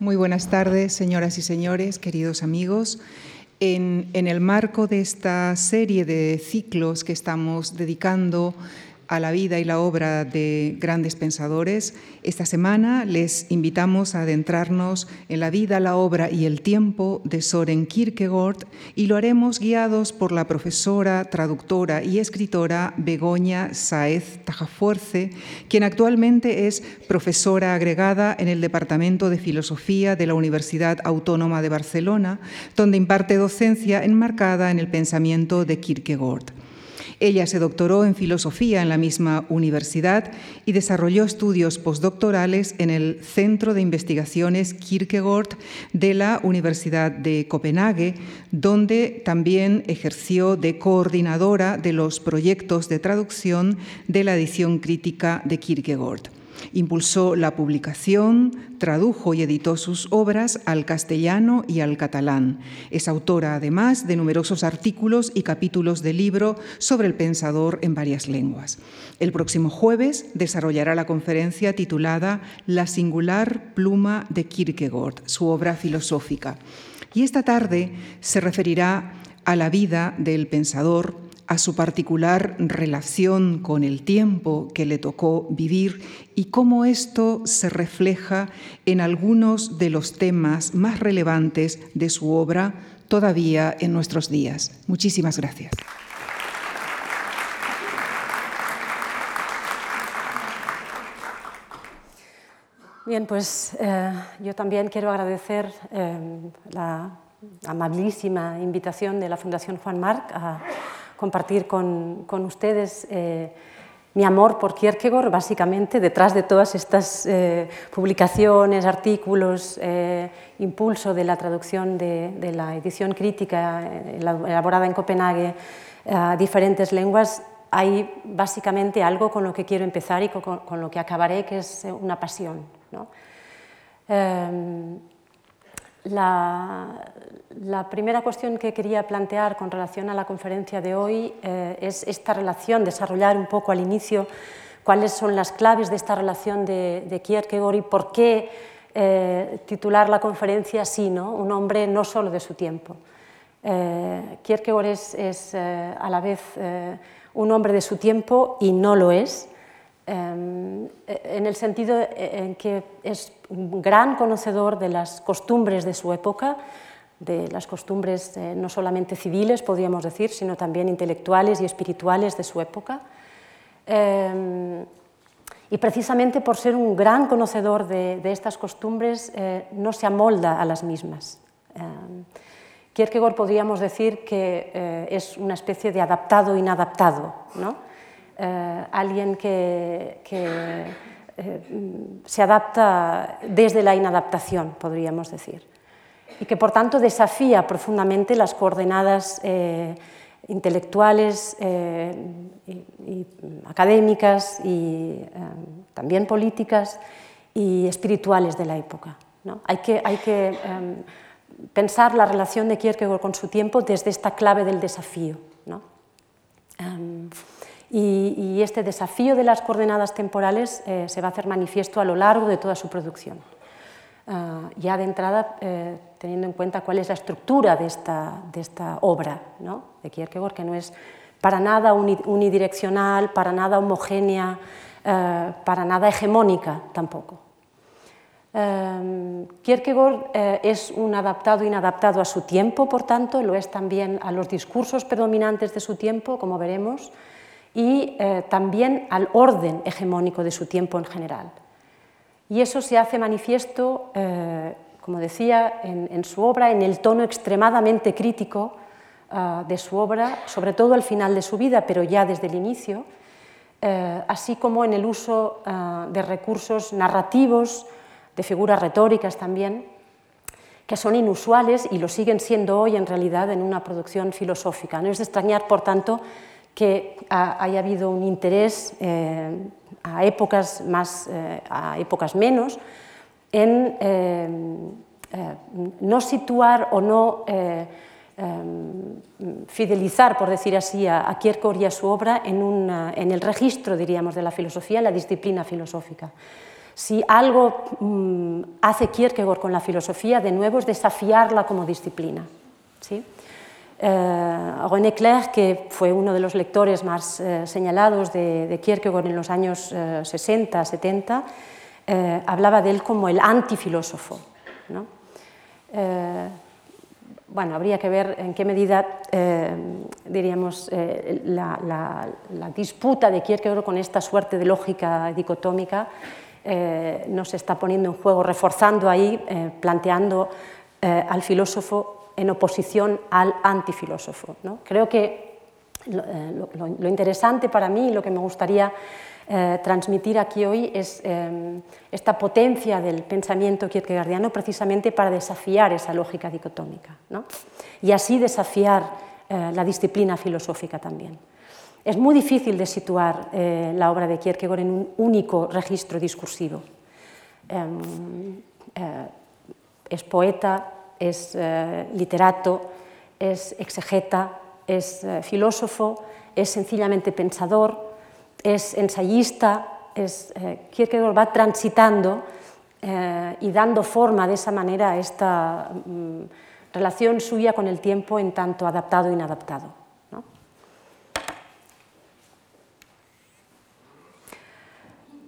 Muy buenas tardes, señoras y señores, queridos amigos. En, el marco de esta serie de ciclos que estamos dedicando a la vida y la obra de grandes pensadores, esta semana les invitamos a adentrarnos en la vida, la obra y el tiempo de Soren Kierkegaard y lo haremos guiados por la profesora, traductora y escritora Begoña Saez Tajafuerce, quien actualmente es profesora agregada en el Departamento de Filosofía de la Universidad Autónoma de Barcelona, donde imparte docencia enmarcada en el pensamiento de Kierkegaard. Ella se doctoró en filosofía en la misma universidad y desarrolló estudios postdoctorales en el Centro de Investigaciones Kierkegaard de la Universidad de Copenhague, donde también ejerció de coordinadora de los proyectos de traducción de la edición crítica de Kierkegaard. Impulsó la publicación, tradujo y editó sus obras al castellano y al catalán. Es autora, además, de numerosos artículos y capítulos de libro sobre el pensador en varias lenguas. El próximo jueves desarrollará la conferencia titulada La singular pluma de Kierkegaard, su obra filosófica. Y esta tarde se referirá a la vida del pensador a su particular relación con el tiempo que le tocó vivir y cómo esto se refleja en algunos de los temas más relevantes de su obra todavía en nuestros días. Muchísimas gracias. Bien, pues eh, yo también quiero agradecer eh, la amabilísima invitación de la Fundación Juan Marc a compartir con, con ustedes eh, mi amor por Kierkegaard, básicamente, detrás de todas estas eh, publicaciones, artículos, eh, impulso de la traducción de, de la edición crítica elaborada en Copenhague a diferentes lenguas, hay básicamente algo con lo que quiero empezar y con, con lo que acabaré, que es una pasión. ¿no? La, primera cuestión que quería plantear con relación a la conferencia de hoy eh, es esta relación, desarrollar un poco al inicio cuáles son las claves de esta relación de, Kierkegaard y por qué eh, titular la conferencia así, ¿no? un hombre no solo de su tiempo. Eh, Kierkegaard es a la vez un hombre de su tiempo y no lo es. Em, en el sentido en que es un gran conocedor de las costumbres de su época, de las costumbres eh, no solamente civiles, podríamos decir, sino también intelectuales y espirituales de su época. Em, y precisamente por ser un gran conocedor de, estas costumbres, eh, no se amolda a las mismas. Em, Kierkegaard podríamos decir que eh, es una especie de adaptado inadaptado, ¿no? Eh, alguien que, eh, se adapta desde la inadaptación, podríamos decir, y que por tanto desafía profundamente las coordenadas eh, intelectuales y, académicas y también políticas y espirituales de la época. Hay que, hay que pensar la relación de Kierkegaard con su tiempo desde esta clave del desafío. ¿no? Y, este desafío de las coordenadas temporales eh, se va a hacer manifiesto a lo largo de toda su producción. Ah, ya de entrada, eh, teniendo en cuenta cuál es la estructura de esta, obra ¿no? de Kierkegaard, que no es para nada unidireccional, para nada homogénea, eh, para nada hegemónica tampoco. Kierkegaard es un adaptado inadaptado a su tiempo, por tanto, lo es también a los discursos predominantes de su tiempo, como veremos, y eh, también al orden hegemónico de su tiempo en general. Y eso se hace manifiesto, eh, como decía, en, su obra, en el tono extremadamente crítico eh, de su obra, sobre todo al final de su vida, pero ya desde el inicio, así como en el uso de recursos narrativos, de figuras retóricas también, que son inusuales y lo siguen siendo hoy en realidad en una producción filosófica. No es de extrañar, por tanto, que haya habido un interés eh, a épocas más, eh, a épocas menos, en eh, no situar o no fidelizar, por decir así, a, Kierkegaard y a su obra en, en, el registro, diríamos, de la filosofía, en la disciplina filosófica, Si algo mm, hace Kierkegaard con la filosofía, de nuevo, es desafiarla como disciplina. ¿sí? Eh, René Clair, que fue uno de los lectores más eh, señalados de, Kierkegaard en los años 60, 70, hablaba de él como el antifilósofo. ¿no? bueno, habría que ver en qué medida, eh, diríamos, eh, la, disputa de Kierkegaard con esta suerte de lógica dicotómica eh, nos está poniendo en juego, reforzando ahí, planteando al filósofo en oposición al antifilósofo. ¿no? Creo que lo, interesante para mí lo que me gustaría eh, transmitir aquí hoy es eh, esta potencia del pensamiento kierkegaardiano precisamente para desafiar esa lógica dicotómica y así desafiar eh, la disciplina filosófica también. Es muy difícil de situar la obra de Kierkegaard en un único registro discursivo. Em, es poeta, es literato, es exegeta, es filósofo, es sencillamente pensador, es ensayista, es, eh, Kierkegaard va transitando eh, y dando forma de esa manera a esta mm, relación suya con el tiempo en tanto adaptado e inadaptado.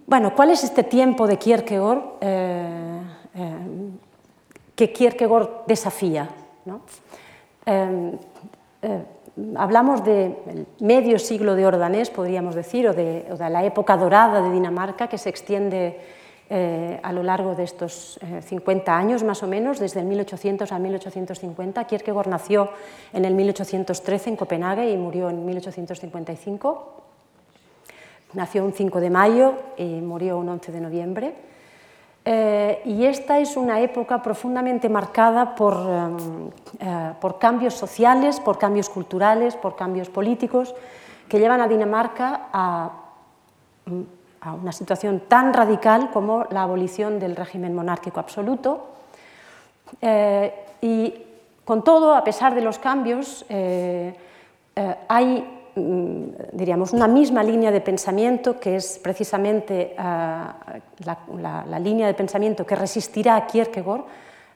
Bueno, ¿cuál es este tiempo de Kierkegaard eh, que Kierkegaard desafía? hablamos del medio siglo de Ordanés, podríamos decir, o de, la época dorada de Dinamarca, que se extiende eh, a lo largo de estos 50 eh, años más o menos, desde el 1800 a 1850. Kierkegaard nació en el 1813 en Copenhague y murió en 1855. Nació un 5 de mayo y murió un 11 de noviembre. Eh, y esta es una época profundamente marcada por, em, eh, por, cambios sociales, por cambios culturales, por cambios políticos que llevan a Dinamarca a, una situación tan radical como la abolición del régimen monárquico absoluto. Eh, y con todo, a pesar de los cambios, hay diríamos, una misma línea de pensamiento que es precisamente eh, la, línea de pensamiento que resistirá a Kierkegaard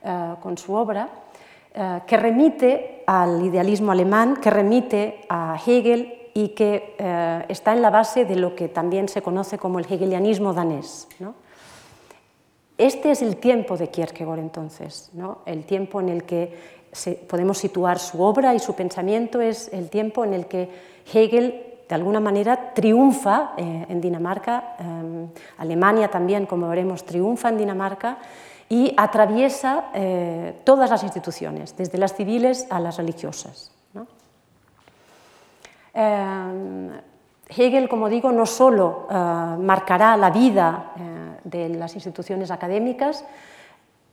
eh, con su obra, eh, que remite al idealismo alemán, que remite a Hegel y que está en la base de lo que también se conoce como el hegelianismo danés. Este es el tiempo de Kierkegaard entonces, ¿no? el tiempo en el que podemos situar su obra y su pensamiento es el tiempo en el que Hegel de alguna manera triunfa eh, en Dinamarca, em, Alemania también, como veremos, triunfa en Dinamarca y atraviesa eh, todas las instituciones, desde las civiles a las religiosas. Em, Hegel, como digo, no solo eh, marcará la vida de las instituciones académicas,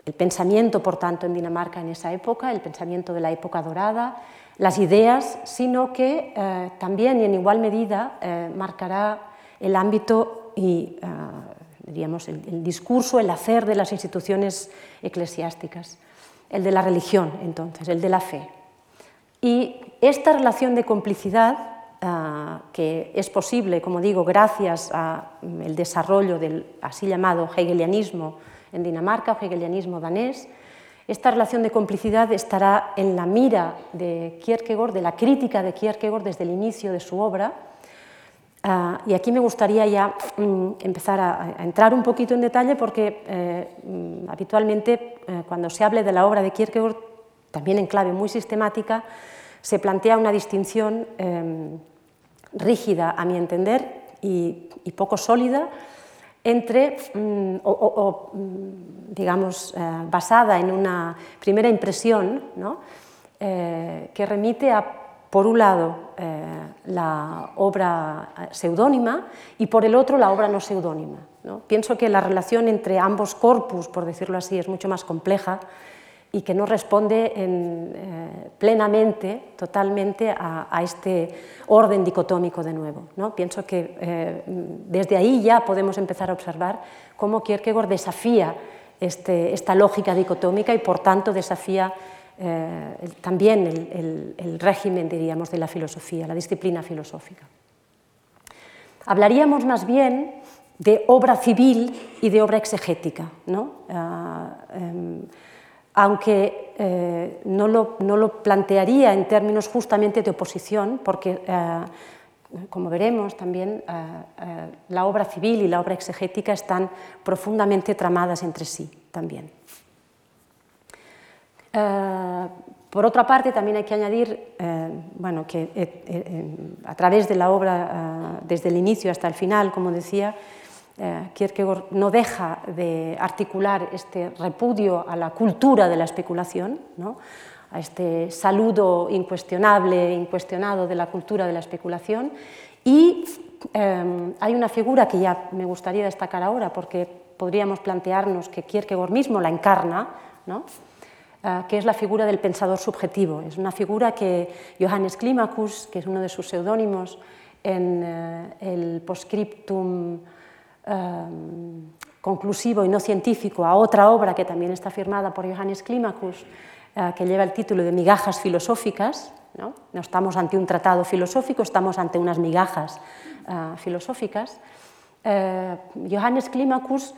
el pensamiento, por tanto, en Dinamarca en esa época, el pensamiento de la época dorada, las ideas, sino que eh, también y en igual medida eh, marcará el ámbito y eh, diríamos, el, discurso, el hacer de las instituciones eclesiásticas, el de la religión, entonces, el de la fe. Y esta relación de complicidad, que es posible, como digo, gracias al mm, desarrollo del así llamado hegelianismo en Dinamarca, o hegelianismo danés, esta relación de complicidad estará en la mira de Kierkegaard, de la crítica de Kierkegaard desde el inicio de su obra. Ah, y aquí me gustaría ya mm, empezar a, entrar un poquito en detalle porque eh, mm, habitualmente eh, cuando se hable de la obra de Kierkegaard, también en clave muy sistemática, se plantea una distinción em, rígida, a mi entender, y poco sólida entre, mm, o, mm, digamos, eh, basada en una primera impresión eh, que remite a, por un lado, eh, la obra seudónima y por el otro, la obra no seudónima. Pienso que la relación entre ambos corpus, por decirlo así, es mucho más compleja y que no responde eh, plenamente, totalmente a, este orden dicotómico de nuevo. ¿no? Pienso que eh, desde ahí ya podemos empezar a observar cómo Kierkegaard desafía este, esta lógica dicotómica y por tanto desafía eh, también el, régimen, diríamos, de la filosofía, la disciplina filosófica. Hablaríamos más bien de obra civil y de obra exegética. ¿no? Ah, em, aunque eh, no, lo, no, lo, plantearía en términos justamente de oposición, porque, eh, como veremos también, eh, la obra civil y la obra exegética están profundamente tramadas entre sí también. por otra parte, también hay que añadir bueno, que a través de la obra, desde el inicio hasta el final, como decía, eh, Kierkegaard no deja de articular este repudio a la cultura de la especulación, a este saludo incuestionable, incuestionado de la cultura de la especulación. Y eh, hay una figura que ya me gustaría destacar ahora, porque podríamos plantearnos que Kierkegaard mismo la encarna, eh, que es la figura del pensador subjetivo. Es una figura que Johannes Climacus, que es uno de sus seudónimos en el postscriptum Em, conclusivo y no científico a otra obra que también está firmada por Johannes Climacus, eh, que lleva el título de Migajas filosóficas. ¿no? estamos ante un tratado filosófico, estamos ante unas migajas eh, filosóficas. Eh, Johannes Climacus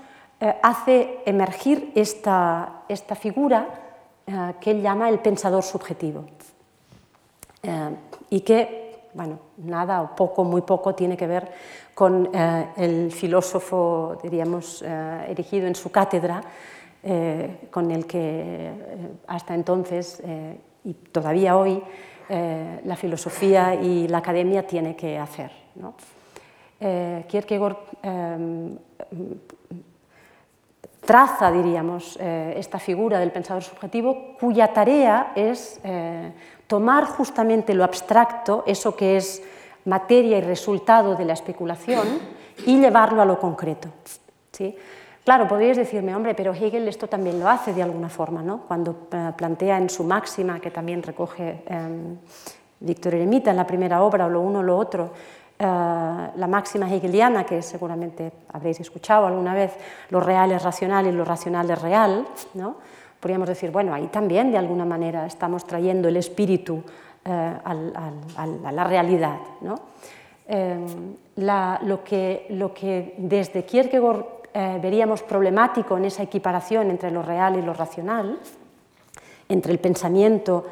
hace emergir esta, esta figura que él llama el pensador subjetivo y que, bueno, nada o poco, muy poco tiene que ver con eh, el filósofo, diríamos, eh, erigido en su cátedra, eh, con el que hasta entonces y todavía hoy la filosofía y la academia tiene que hacer. ¿no? Kierkegaard traza, diríamos, esta figura del pensador subjetivo cuya tarea es tomar justamente lo abstracto, eso que es materia y resultado de la especulación y llevarlo a lo concreto. ¿sí? Claro, podríais decirme, hombre, pero Hegel esto también lo hace de alguna forma, ¿no? cuando eh, plantea en su máxima, que también recoge eh, Víctor Eremita en la primera obra, o lo uno o lo otro, eh, la máxima hegeliana, que seguramente habréis escuchado alguna vez, lo real es racional y lo racional es real, ¿no? Podríamos decir, bueno, ahí también de alguna manera estamos trayendo el espíritu eh, a la realidad. Eh, lo, que, lo, que, desde Kierkegaard eh, veríamos problemático en esa equiparación entre lo real y lo racional, entre el pensamiento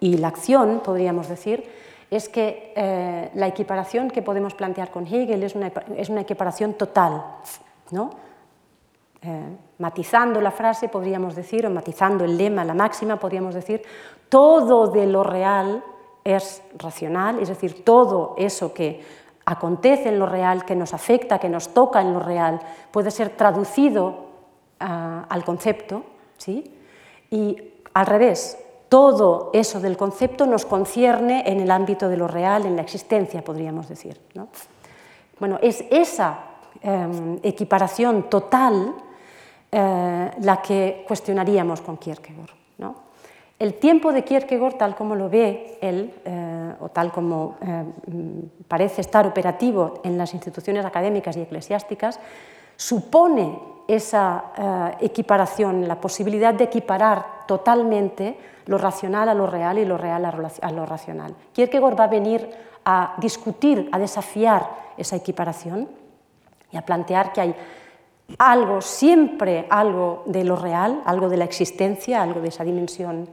y la acción, podríamos decir, es que la equiparación que podemos plantear con Hegel es una, es una equiparación total. ¿no? Matizando la frase, podríamos decir, o matizando el lema, la máxima, podríamos decir, todo de lo real es racional, es decir, todo eso que acontece en lo real, que nos afecta, que nos toca en lo real, puede ser traducido ah, al concepto, ¿sí? y al revés, todo eso del concepto nos concierne en el ámbito de lo real, en la existencia, podríamos decir. Bueno, es esa em, equiparación total eh, la que cuestionaríamos con Kierkegaard. El tiempo de Kierkegaard, tal como lo ve él, eh, o tal como eh, parece estar operativo en las instituciones académicas y eclesiásticas, supone esa equiparación, la posibilidad de equiparar totalmente lo racional a lo real y lo real a lo racional. Kierkegaard va a venir a discutir, a desafiar esa equiparación y a plantear que hay algo, siempre algo de lo real, algo de la existencia, algo de esa dimensión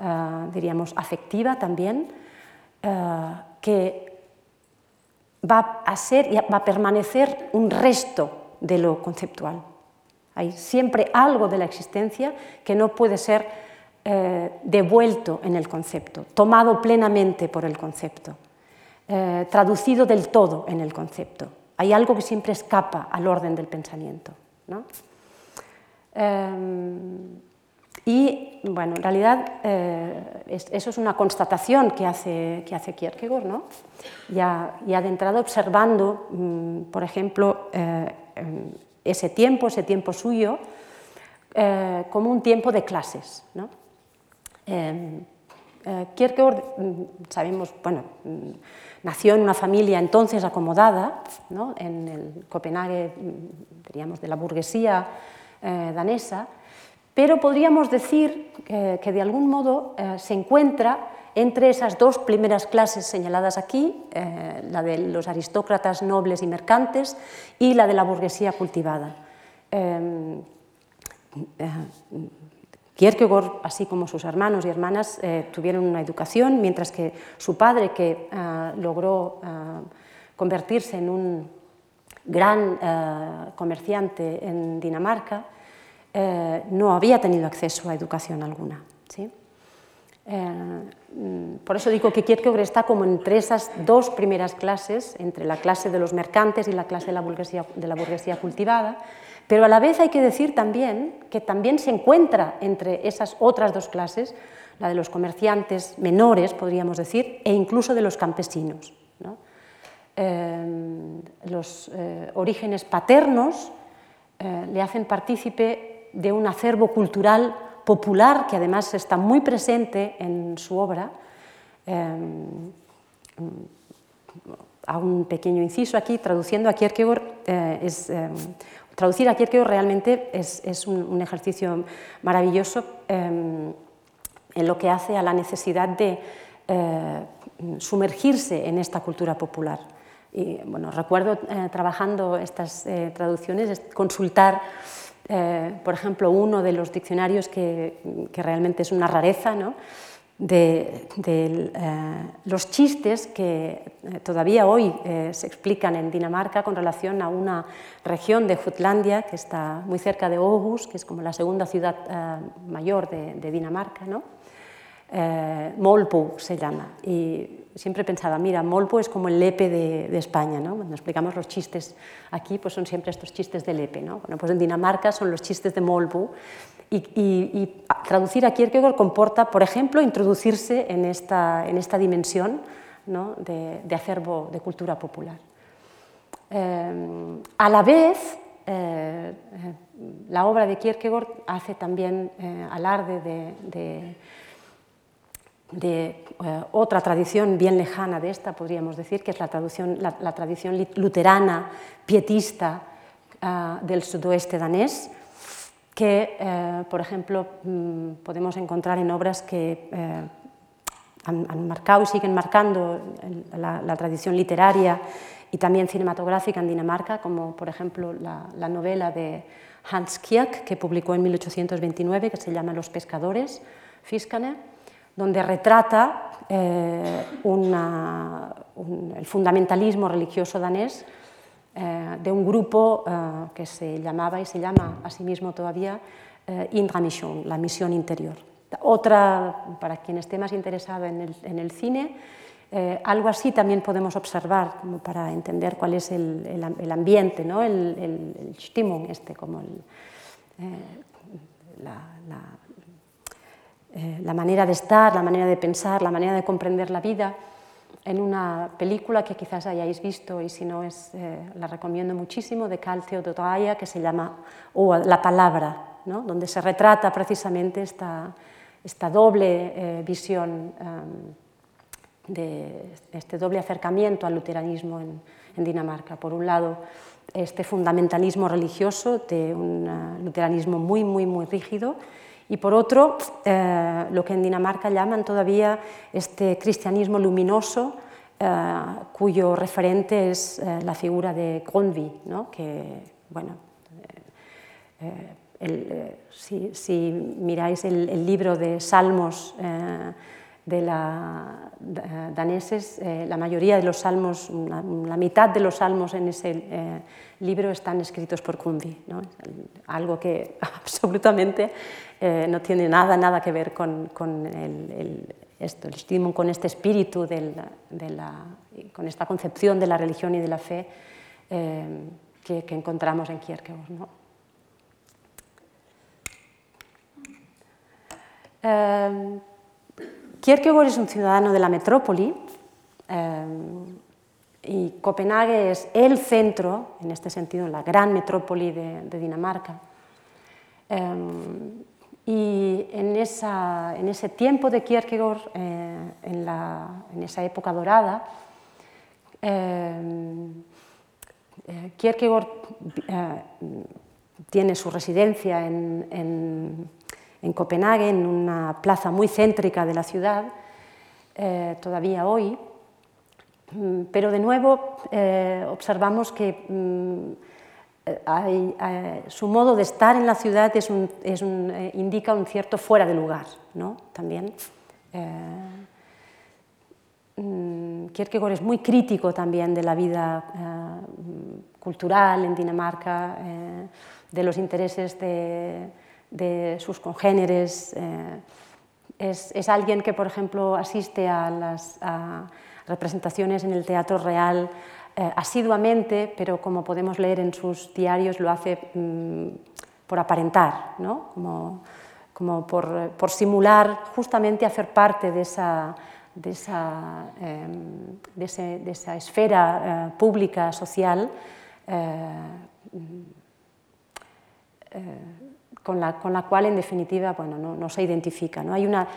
eh, diríamos, afectiva también, eh, que va a ser y va a permanecer un resto de lo conceptual. Hay siempre algo de la existencia que no puede ser eh, devuelto en el concepto, tomado plenamente por el concepto, traducido del todo en el concepto. Hay algo que siempre escapa al orden del pensamiento. ¿no? Em, y bueno, en realidad eh, eso es una constatación que hace, que hace Kierkegaard, ¿no? ya, ya de entrada observando, mm, por ejemplo, eh, ese tiempo, ese tiempo suyo, eh, como un tiempo de clases. ¿no? Kierkegaard, mm, sabemos, bueno, mm, nació en una familia entonces acomodada, ¿no? en el Copenhague, diríamos, de la burguesía danesa, pero podríamos decir que de algún modo se encuentra entre esas dos primeras clases señaladas aquí, la de los aristócratas nobles y mercantes y la de la burguesía cultivada. Kierkegaard, así como sus hermanos y hermanas, eh, tuvieron una educación, mientras que su padre, que eh, logró eh, convertirse en un gran comerciante en Dinamarca, no había tenido acceso a educación alguna. Por eso digo que Kierkegaard está como entre esas dos primeras clases, entre la clase de los mercantes y la clase de la burguesía, de la burguesía cultivada, pero a la vez hay que decir también que también se encuentra entre esas otras dos clases, la de los comerciantes menores, podríamos decir, e incluso de los campesinos. Eh, los eh, orígenes paternos eh, le hacen partícipe de un acervo cultural popular que además está muy presente en su obra. hago un pequeño inciso aquí, traduciendo a Kierkegaard, es Traducir a Kierkegaard realmente es, un, ejercicio maravilloso en lo que hace a la necesidad de eh, sumergirse en esta cultura popular. Y, bueno, recuerdo eh, trabajando estas eh, traducciones, consultar, por ejemplo, uno de los diccionarios que, que realmente es una rareza, ¿no? de, eh, los chistes que eh, todavía hoy eh, se explican en Dinamarca con relación a una región de Jutlandia que está muy cerca de Aarhus, que es como la segunda ciudad mayor de, Dinamarca. ¿no? Molpo se llama. Y siempre pensaba, mira, Molpo es como el Lepe de, España. ¿no? Cuando explicamos los chistes aquí, pues son siempre estos chistes de Lepe. ¿no? Pues en Dinamarca son los chistes de Molpo y, traducir a Kierkegaard comporta, por ejemplo, introducirse en esta, en esta dimensión de, acervo de cultura popular. Eh, a la vez, eh, la obra de Kierkegaard hace también eh, alarde de, de otra tradición bien lejana de esta, podríamos decir, que es la, tradición, la, tradición luterana, pietista del sudoeste danés, que, eh, por ejemplo, mm, podemos encontrar en obras que eh, han, marcado y siguen marcando la, tradición literaria y también cinematográfica en Dinamarca, como por ejemplo la, novela de Hans Kieck, que publicó en 1829, que se llama Los pescadores, Fiskane, donde retrata eh, el fundamentalismo religioso danés eh, de un grupo eh, que se llamaba y se llama a sí mismo todavía eh, Indra Mission, la misión interior. Otra, para quien esté más interesado en el, cine, algo así también podemos observar como para entender cuál es el, ambiente, ¿no? el, Stimmung, este, como la manera de estar, la manera de pensar, la manera de comprender la vida en una película que quizás hayáis visto y si no es, eh, la recomiendo muchísimo, de Carl Theodor que se llama o La Palabra, ¿no? donde se retrata precisamente esta, esta doble eh, visión, em, de este doble acercamiento al luteranismo en, Dinamarca. Por un lado, este fundamentalismo religioso de un luteranismo muy, muy, muy rígido, y por otro, eh, lo que en Dinamarca llaman todavía este cristianismo luminoso, eh, cuyo referente es eh, la figura de Grundtvig, ¿no? que, bueno, si, miráis el, libro de salmos de la daneses, la mayoría de los salmos, la, mitad de los salmos en ese libro están escritos por Grundtvig, ¿no? algo que absolutamente eh, no tiene nada, nada que ver con, el, esto, con este espíritu, de la, con esta concepción de la religión y de la fe eh, que, encontramos en Kierkegaard. ¿no? Eh, Kierkegaard es un ciudadano de la metrópoli y Copenhague es el centro, en este sentido, la gran metrópoli de, Dinamarca. Y en, esa, en ese tiempo de Kierkegaard, eh, en, esa época dorada, eh, eh, Kierkegaard tiene su residencia en, en Copenhague, en una plaza muy céntrica de la ciudad, eh, todavía hoy. Mm, pero de nuevo eh, observamos que mm, su modo de estar en la ciudad es indica un cierto fuera de lugar, ¿no? También. Mm, Kierkegaard es muy crítico también de la vida cultural en Dinamarca, de los intereses de, de sus congéneres. Eh, es, alguien que, por ejemplo, asiste a las representaciones en el Teatro Real eh, asiduamente, pero como podemos leer en sus diarios, lo hace mm, por aparentar, ¿no? como, como por, por, simular justamente hacer parte de esa, de esa, em, de esa esfera eh, pública, social con la, con la cual, en definitiva, bueno, no, no se identifica. ¿no? Hay una,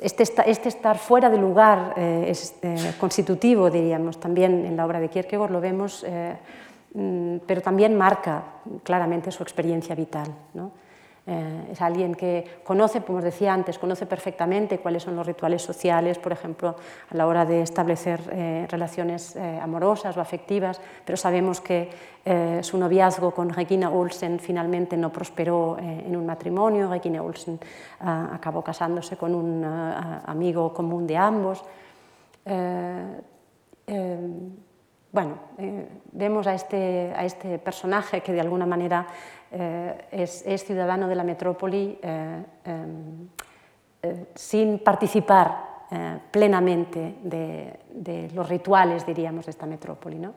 este, este, estar fuera de lugar eh, es eh, constitutivo, diríamos, también en la obra de Kierkegaard lo vemos, eh, mm, pero también marca claramente su experiencia vital. ¿no? Eh, es alguien que conoce, como os decía antes, conoce perfectamente cuáles son los rituales sociales, por ejemplo, a la hora de establecer eh, relaciones eh, amorosas o afectivas, pero sabemos que su noviazgo con Regina Olsen finalmente no prosperó en un matrimonio. Regina Olsen acabó casándose con un amigo común de ambos. Bueno, vemos a este, a este personaje que de alguna manera eh, es, ciudadano de la metrópoli eh, eh, sin participar plenamente de, los rituales, diríamos, de esta metrópoli. ¿no?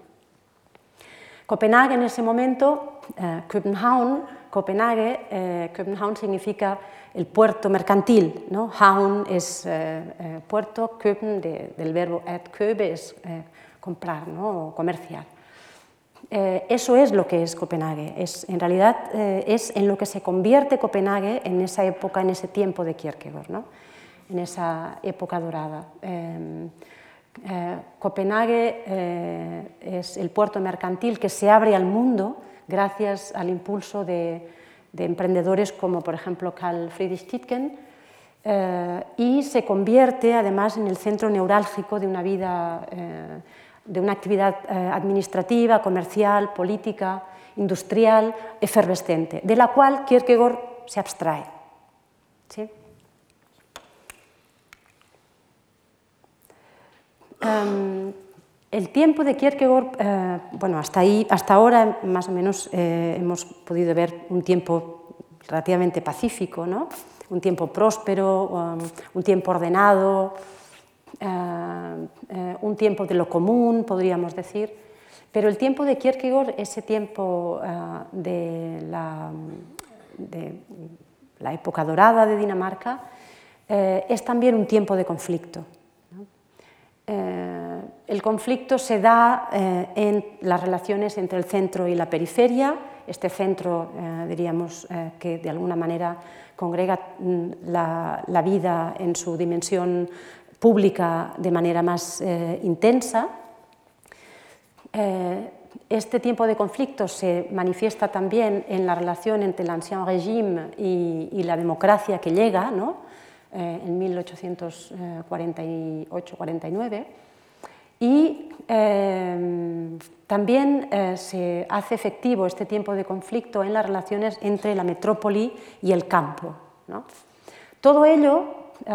Copenhague en ese momento, Copenhagen, Copenhague, Copenhagen significa el puerto mercantil, ¿no? Haun es puerto, Köpen del verbo at köbe es comprar ¿no? o comerciar. Eh, eso es lo que es Copenhague. Es, en realidad eh, es en lo que se convierte Copenhague en esa época, en ese tiempo de Kierkegaard, ¿no? en esa época dorada. Eh, Copenhague es el puerto mercantil que se abre al mundo gracias al impulso de, de emprendedores como por ejemplo Carl Friedrich Titken y se convierte además en el centro neurálgico de una vida de una actividad eh, administrativa, comercial, política, industrial, efervescente, de la cual Kierkegaard se abstrae. Em, el tiempo de Kierkegaard, eh, bueno, hasta, ahí, hasta ahora más o menos eh, hemos podido ver un tiempo relativamente pacífico, ¿no? un tiempo próspero, um, un tiempo ordenado, un tiempo de lo común, podríamos decir, pero el tiempo de Kierkegaard, ese tiempo eh, de, la, época dorada de Dinamarca, es también un tiempo de conflicto. el conflicto se da en las relaciones entre el centro y la periferia, este centro, diríamos, que de alguna manera congrega mm, la, vida en su dimensión pública de manera más eh, intensa. Eh, este tiempo de conflicto se manifiesta también en la relación entre el ancien régime y, la democracia que llega ¿no? eh, en 1848-49. Y también se hace efectivo este tiempo de conflicto en las relaciones entre la metrópoli y el campo. Todo ello eh,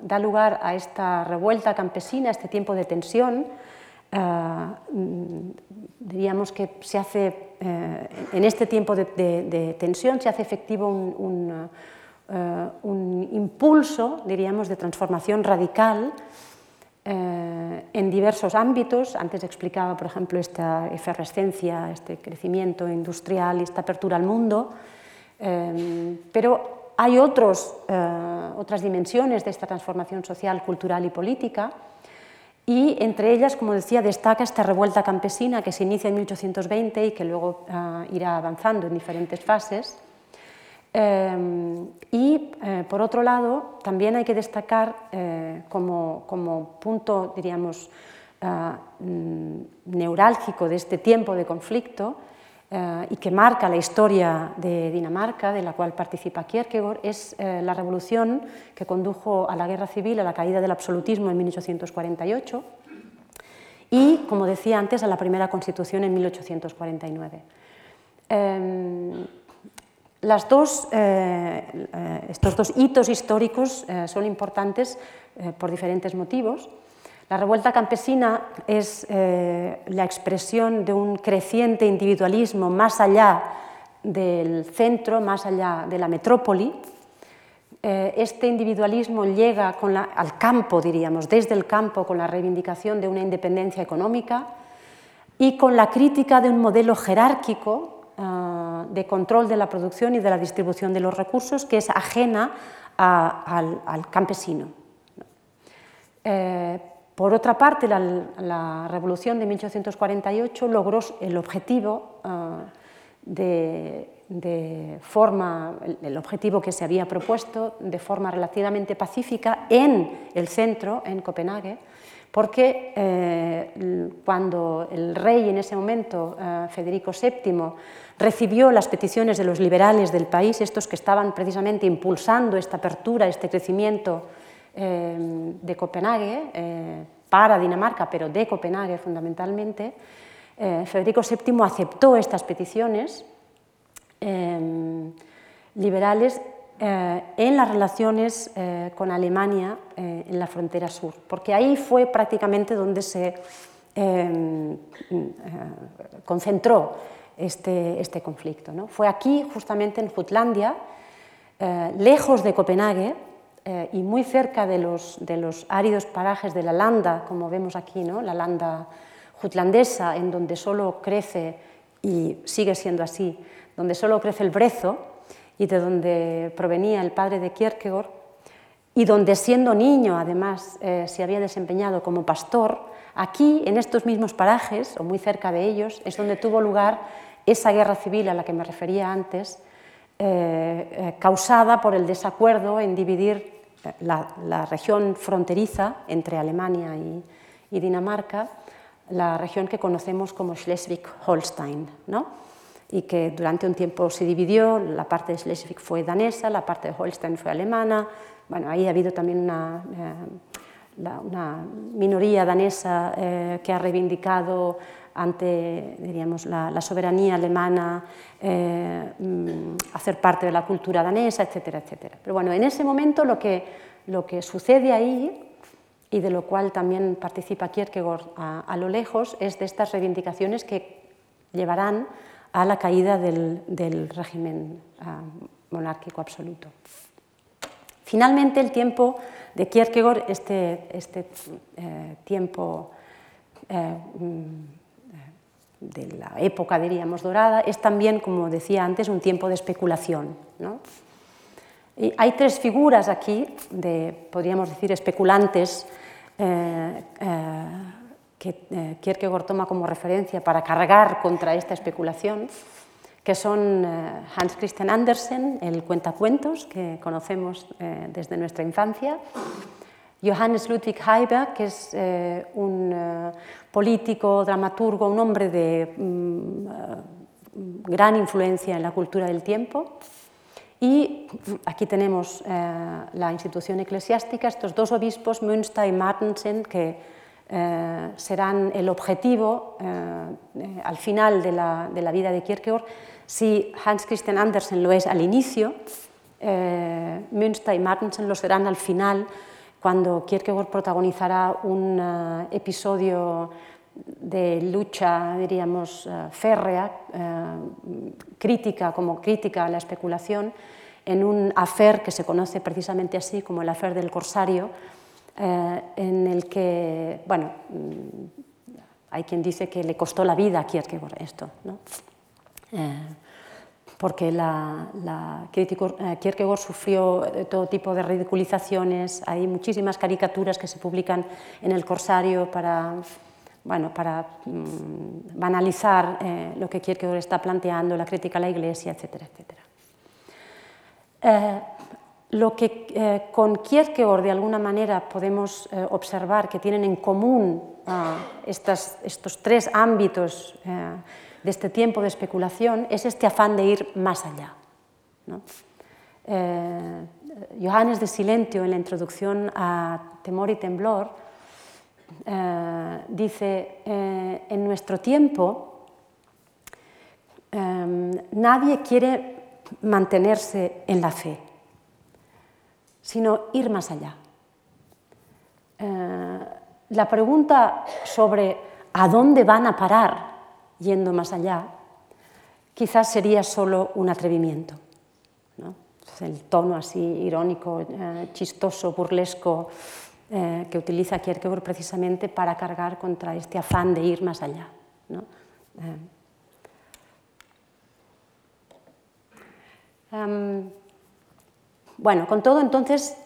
da lugar a esta revuelta campesina, a este tiempo de tensión, eh, diríamos que se hace, eh, en este tiempo de, tensión se hace efectivo un, impulso, diríamos, de transformación radical en diversos ámbitos. Antes explicaba, por ejemplo, esta efervescencia, este crecimiento industrial y esta apertura al mundo, pero hay otros, eh, otras dimensiones de esta transformación social, cultural y política, y entre ellas, como decía, destaca esta revuelta campesina que se inicia en 1820 y que luego eh, irá avanzando en diferentes fases. Eh, y, por otro lado, también hay que destacar como, como, punto, diríamos, mm, neurálgico de este tiempo de conflicto, eh, y que marca la historia de Dinamarca, de la cual participa Kierkegaard, es eh, la revolución que condujo a la guerra civil, a la caída del absolutismo en 1848 y, como decía antes, a la primera constitución en 1849. Em, las dos, estos dos hitos históricos son importantes por diferentes motivos. La revuelta campesina es eh, la expresión de un creciente individualismo más allá del centro, más allá de la metrópoli. Eh, este individualismo llega al campo, diríamos, desde el campo, con la reivindicación de una independencia económica y con la crítica de un modelo jerárquico eh, de control de la producción y de la distribución de los recursos que es ajena al, campesino. Por otra parte, la, revolución de 1848 logró el objetivo ah, de, forma, el, objetivo que se había propuesto de forma relativamente pacífica en el centro, en Copenhague, porque eh, cuando el rey en ese momento, eh, Federico VII, recibió las peticiones de los liberales del país, estos que estaban precisamente impulsando esta apertura, este crecimiento eh, de Copenhague, eh, para Dinamarca, pero de Copenhague fundamentalmente, eh, Federico VII aceptó estas peticiones liberales en las relaciones con Alemania en la frontera sur, porque ahí fue prácticamente donde se concentró este, este conflicto. ¿no? Fue aquí, justamente en Jutlandia, lejos de Copenhague, eh, y muy cerca de los, de los, áridos parajes de la landa, como vemos aquí, ¿no? la landa jutlandesa, en donde solo crece, y sigue siendo así, donde solo crece el brezo, y de donde provenía el padre de Kierkegaard, y donde siendo niño además eh, se había desempeñado como pastor, aquí en estos mismos parajes, o muy cerca de ellos, es donde tuvo lugar esa guerra civil a la que me refería antes, eh, causada por el desacuerdo en dividir la, región fronteriza entre Alemania y, Dinamarca, la región que conocemos como Schleswig-Holstein, ¿no? y que durante un tiempo se dividió, la parte de Schleswig fue danesa, la parte de Holstein fue alemana, bueno, ahí ha habido también una, eh, una minoría danesa eh, que ha reivindicado ante diríamos, la, soberanía alemana, eh, mm, hacer parte de la cultura danesa, etcétera, etcétera. Pero bueno, en ese momento lo que, lo que sucede ahí, y de lo cual también participa Kierkegaard a, lo lejos, es de estas reivindicaciones que llevarán a la caída del, régimen ah, monárquico absoluto. Finalmente, el tiempo de Kierkegaard, este, este eh, tiempo eh, mm, de la época, diríamos, dorada, es también, como decía antes, un tiempo de especulación. Y hay tres figuras aquí, de, podríamos decir, especulantes, eh, eh, que eh, Kierkegaard toma como referencia para cargar contra esta especulación, que son Hans Christian Andersen, el cuentacuentos que conocemos desde nuestra infancia, Johannes Ludwig Heiberg, que es eh, un eh, político, dramaturgo, un hombre de mm, eh, gran influencia en la cultura del tiempo. Y aquí tenemos la institución eclesiástica, estos dos obispos, Münster y Martensen, que serán el objetivo al final de la, vida de Kierkegaard. Si Hans Christian Andersen lo es al inicio, Münster y Martensen lo serán al final cuando Kierkegaard protagonizará un eh, episodio de lucha, diríamos, eh, férrea, eh, crítica, como crítica a la especulación, en un afer que se conoce precisamente así como el afer del corsario, en el que, bueno, mm, hay quien dice que le costó la vida a Kierkegaard esto. ¿no? porque la, eh, Kierkegaard sufrió eh, todo tipo de ridiculizaciones, hay muchísimas caricaturas que se publican en el Corsario para, bueno, para mm, banalizar eh, lo que Kierkegaard está planteando, la crítica a la Iglesia, etcétera, etcétera. lo que con Kierkegaard de alguna manera podemos observar que tienen en común ah, estos tres ámbitos de este tiempo de especulación es este afán de ir más allá. Eh, Johannes de Silentio, en la introducción a Temor y Temblor, eh, dice, eh, en nuestro tiempo nadie quiere mantenerse en la fe, sino ir más allá. la pregunta sobre a dónde van a parar yendo más allá, quizás sería solo un atrevimiento. El tono así irónico, eh, chistoso, burlesco eh, que utiliza Kierkegaard precisamente para cargar contra este afán de ir más allá. Eh, em, bueno, con todo entonces,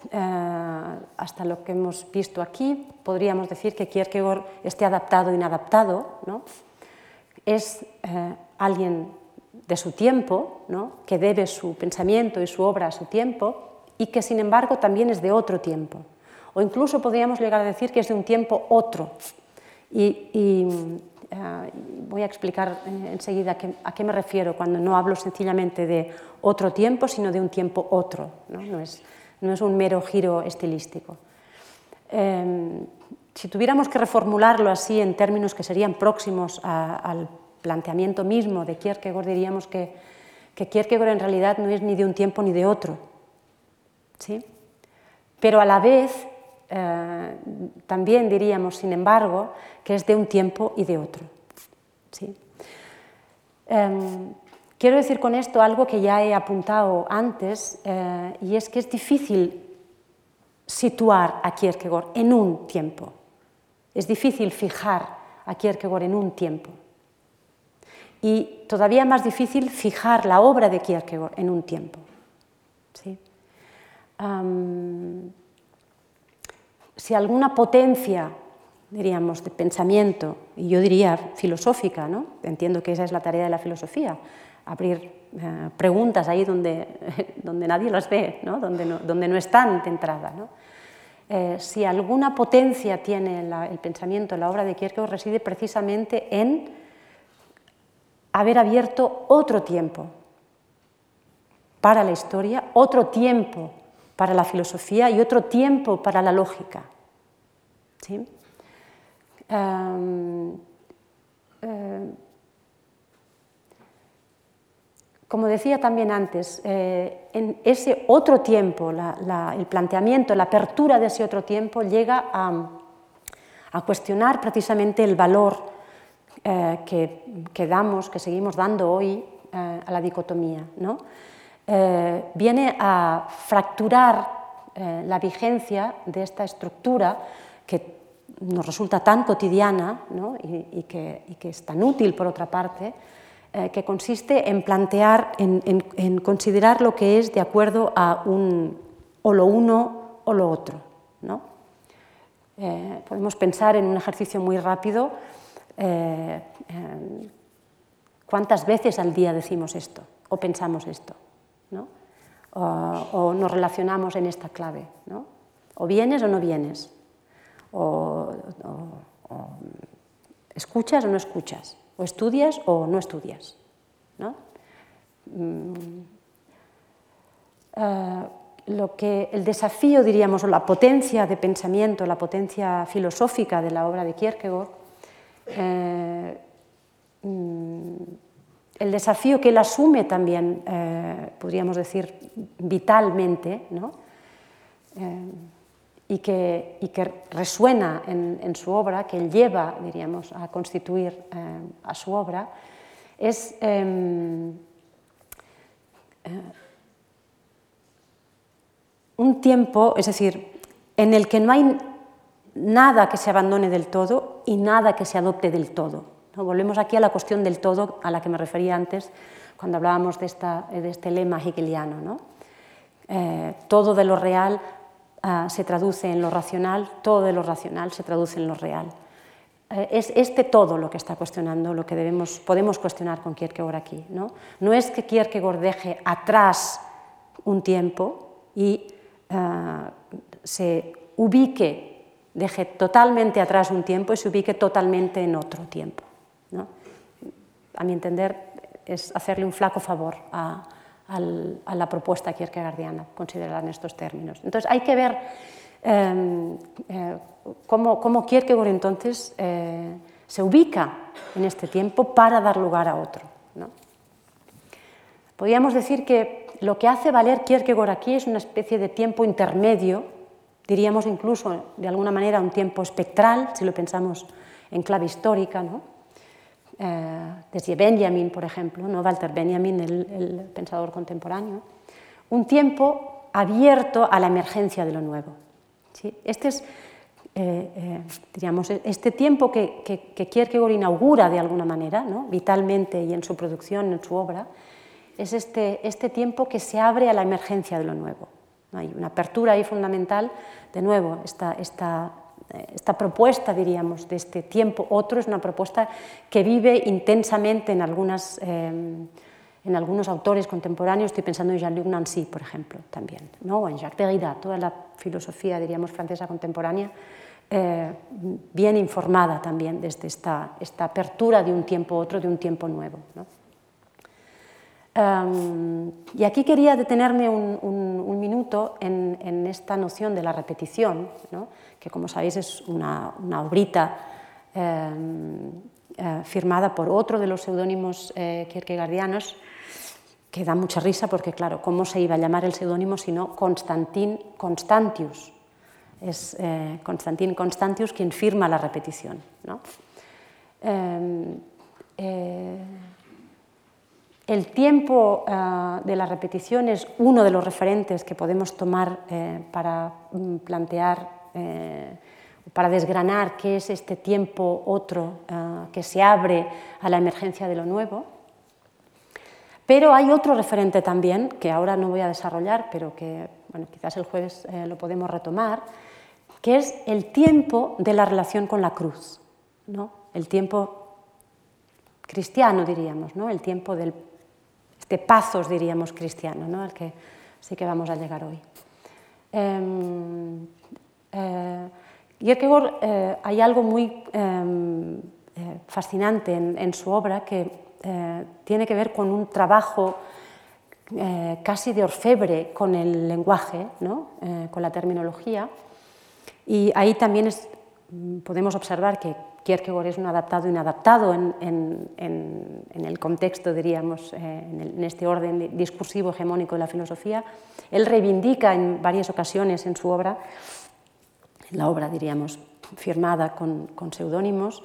hasta lo que hemos visto aquí, podríamos decir que Kierkegaard esté adaptado o inadaptado, es eh, alguien de su tiempo, que debe su pensamiento y su obra a su tiempo, y que sin embargo también es de otro tiempo. O incluso podríamos llegar a decir que es de un tiempo otro. Y, eh, voy a explicar enseguida a qué, me refiero cuando no hablo sencillamente de otro tiempo, sino de un tiempo otro. No, es, un mero giro estilístico. Em, si tuviéramos que reformularlo así en términos que serían próximos al planteamiento mismo de Kierkegaard, diríamos que, que, Kierkegaard en realidad no es ni de un tiempo ni de otro. ¿sí? Pero a la vez eh, también diríamos, sin embargo, que es de un tiempo y de otro. ¿sí? Em, quiero decir con esto algo que ya he apuntado antes, eh, y es que es difícil situar a Kierkegaard en un tiempo. Es difícil fijar a Kierkegaard en un tiempo. Y todavía más difícil fijar la obra de Kierkegaard en un tiempo. Si alguna potencia, diríamos, de pensamiento, y yo diría filosófica, ¿no? entiendo que esa es la tarea de la filosofía, abrir eh, preguntas ahí donde, donde nadie las ve, ¿no? Donde, no, donde no están de entrada. ¿no? Eh, si alguna potencia tiene el pensamiento, la obra de Kierkegaard, reside precisamente en haber abierto otro tiempo para la historia, otro tiempo para la filosofía y otro tiempo para la lógica. ¿Sí? Em, eh, Como decía también antes, eh, en ese otro tiempo, el planteamiento, la apertura de ese otro tiempo llega a, cuestionar precisamente el valor eh, que, damos, que seguimos dando hoy a la dicotomía. ¿no? Viene a fracturar la vigencia de esta estructura que nos resulta tan cotidiana y, que, es tan útil por otra parte, eh, que consiste en plantear, en, considerar lo que es de acuerdo a un o lo uno o lo otro. ¿no? Eh, podemos pensar en un ejercicio muy rápido, eh, cuántas veces al día decimos esto o pensamos esto. O, nos relacionamos en esta clave. ¿no? O vienes o no vienes, o escuchas o no escuchas o estudias o no estudias. ¿no? Mm. Eh, lo que el desafío, diríamos, o la potencia de pensamiento, la potencia filosófica de la obra de Kierkegaard, eh, mm, el desafío que él asume también, eh, podríamos decir, vitalmente, ¿no? y que, resuena en, su obra, que él lleva, diríamos, a constituir eh, a su obra, es em, eh, un tiempo, es decir, en el que no hay nada que se abandone del todo y nada que se adopte del todo. Volvemos aquí a la cuestión del todo a la que me refería antes cuando hablábamos de, este lema hegeliano. ¿no? Eh, todo de lo real Ah, se traduce en lo racional, todo de lo racional se traduce en lo real. Eh, es este todo lo que está cuestionando, lo que debemos, podemos cuestionar con Kierkegaard aquí. ¿no? no es que Kierkegaard deje atrás un tiempo y ah, se ubique, deje totalmente atrás un tiempo y se ubique totalmente en otro tiempo. A mi entender, es hacerle un flaco favor a, la propuesta kierkegaardiana, considerada en estos términos. Entonces, hay que ver em, eh, cómo, cómo, Kierkegaard entonces eh, se ubica en este tiempo para dar lugar a otro. Podríamos decir que lo que hace valer Kierkegaard aquí es una especie de tiempo intermedio, diríamos incluso de alguna manera un tiempo espectral, si lo pensamos en clave histórica, ¿no? Eh, desde Benjamin, por ejemplo, ¿no? Walter Benjamin, el, pensador contemporáneo, un tiempo abierto a la emergencia de lo nuevo. ¿sí? Este es, eh, eh, diríamos, este tiempo que, que, Kierkegaard inaugura de alguna manera, ¿no? vitalmente y en su producción, en su obra, es este, este tiempo que se abre a la emergencia de lo nuevo. Hay una apertura ahí fundamental, de nuevo, esta, esta, esta propuesta, diríamos, de este tiempo otro es una propuesta que vive intensamente en, algunas, eh, en algunos autores contemporáneos, estoy pensando en Jean-Luc Nancy, por ejemplo, también, ¿no? o en Jacques Derrida, toda la filosofía, diríamos, francesa contemporánea, eh, bien informada también desde esta, esta apertura de un tiempo otro, de un tiempo nuevo. ¿no? y aquí quería detenerme un, minuto en, esta noción de la repetición, que como sabéis es una, obrita em, eh, firmada por otro de los seudónimos eh, kierkegaardianos, que da mucha risa porque, claro, ¿cómo se iba a llamar el seudónimo sino Constantin Constantius? Es eh, Constantin Constantius quien firma la repetición. Em, el tiempo eh, de la repetición es uno de los referentes que podemos tomar eh, para mm, plantear, eh, para desgranar qué es este tiempo otro que se abre a la emergencia de lo nuevo. Pero hay otro referente también, que ahora no voy a desarrollar, pero que bueno, quizás el jueves lo podemos retomar, que es el tiempo de la relación con la cruz, ¿no? el tiempo cristiano, diríamos, ¿no? el tiempo del de pazos, diríamos, cristiano, ¿no? al que sí que vamos a llegar hoy. Eh, eh, eh, hay algo muy em, eh, fascinante en, su obra que tiene que ver con un trabajo casi de orfebre con el lenguaje, ¿no? con la terminología. Y ahí también es, podemos observar que Kierkegaard es un adaptado inadaptado en, el contexto, diríamos, eh, en, este orden discursivo hegemónico de la filosofía. Él reivindica en varias ocasiones en su obra, la obra, diríamos, firmada con, con seudónimos,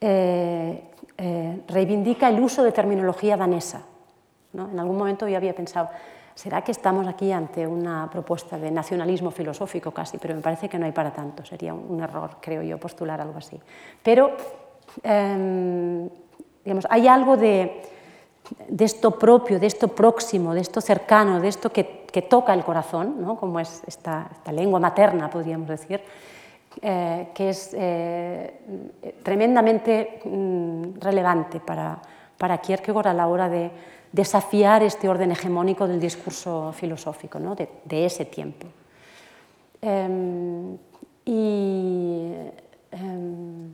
eh, eh, reivindica el uso de terminología danesa. ¿no? En algún momento yo había pensado, ¿Será que estamos aquí ante una propuesta de nacionalismo filosófico casi? Pero me parece que no hay para tanto, sería un error, creo yo, postular algo así. Pero, em, digamos, hay algo de, esto propio, de esto próximo, de esto cercano, de esto que, toca el corazón, ¿no? como es esta, lengua materna, podríamos decir, eh, que es eh, tremendamente mm, relevante para, para Kierkegaard a la hora de desafiar este orden hegemónico del discurso filosófico ¿no? de, ese tiempo. Em, em,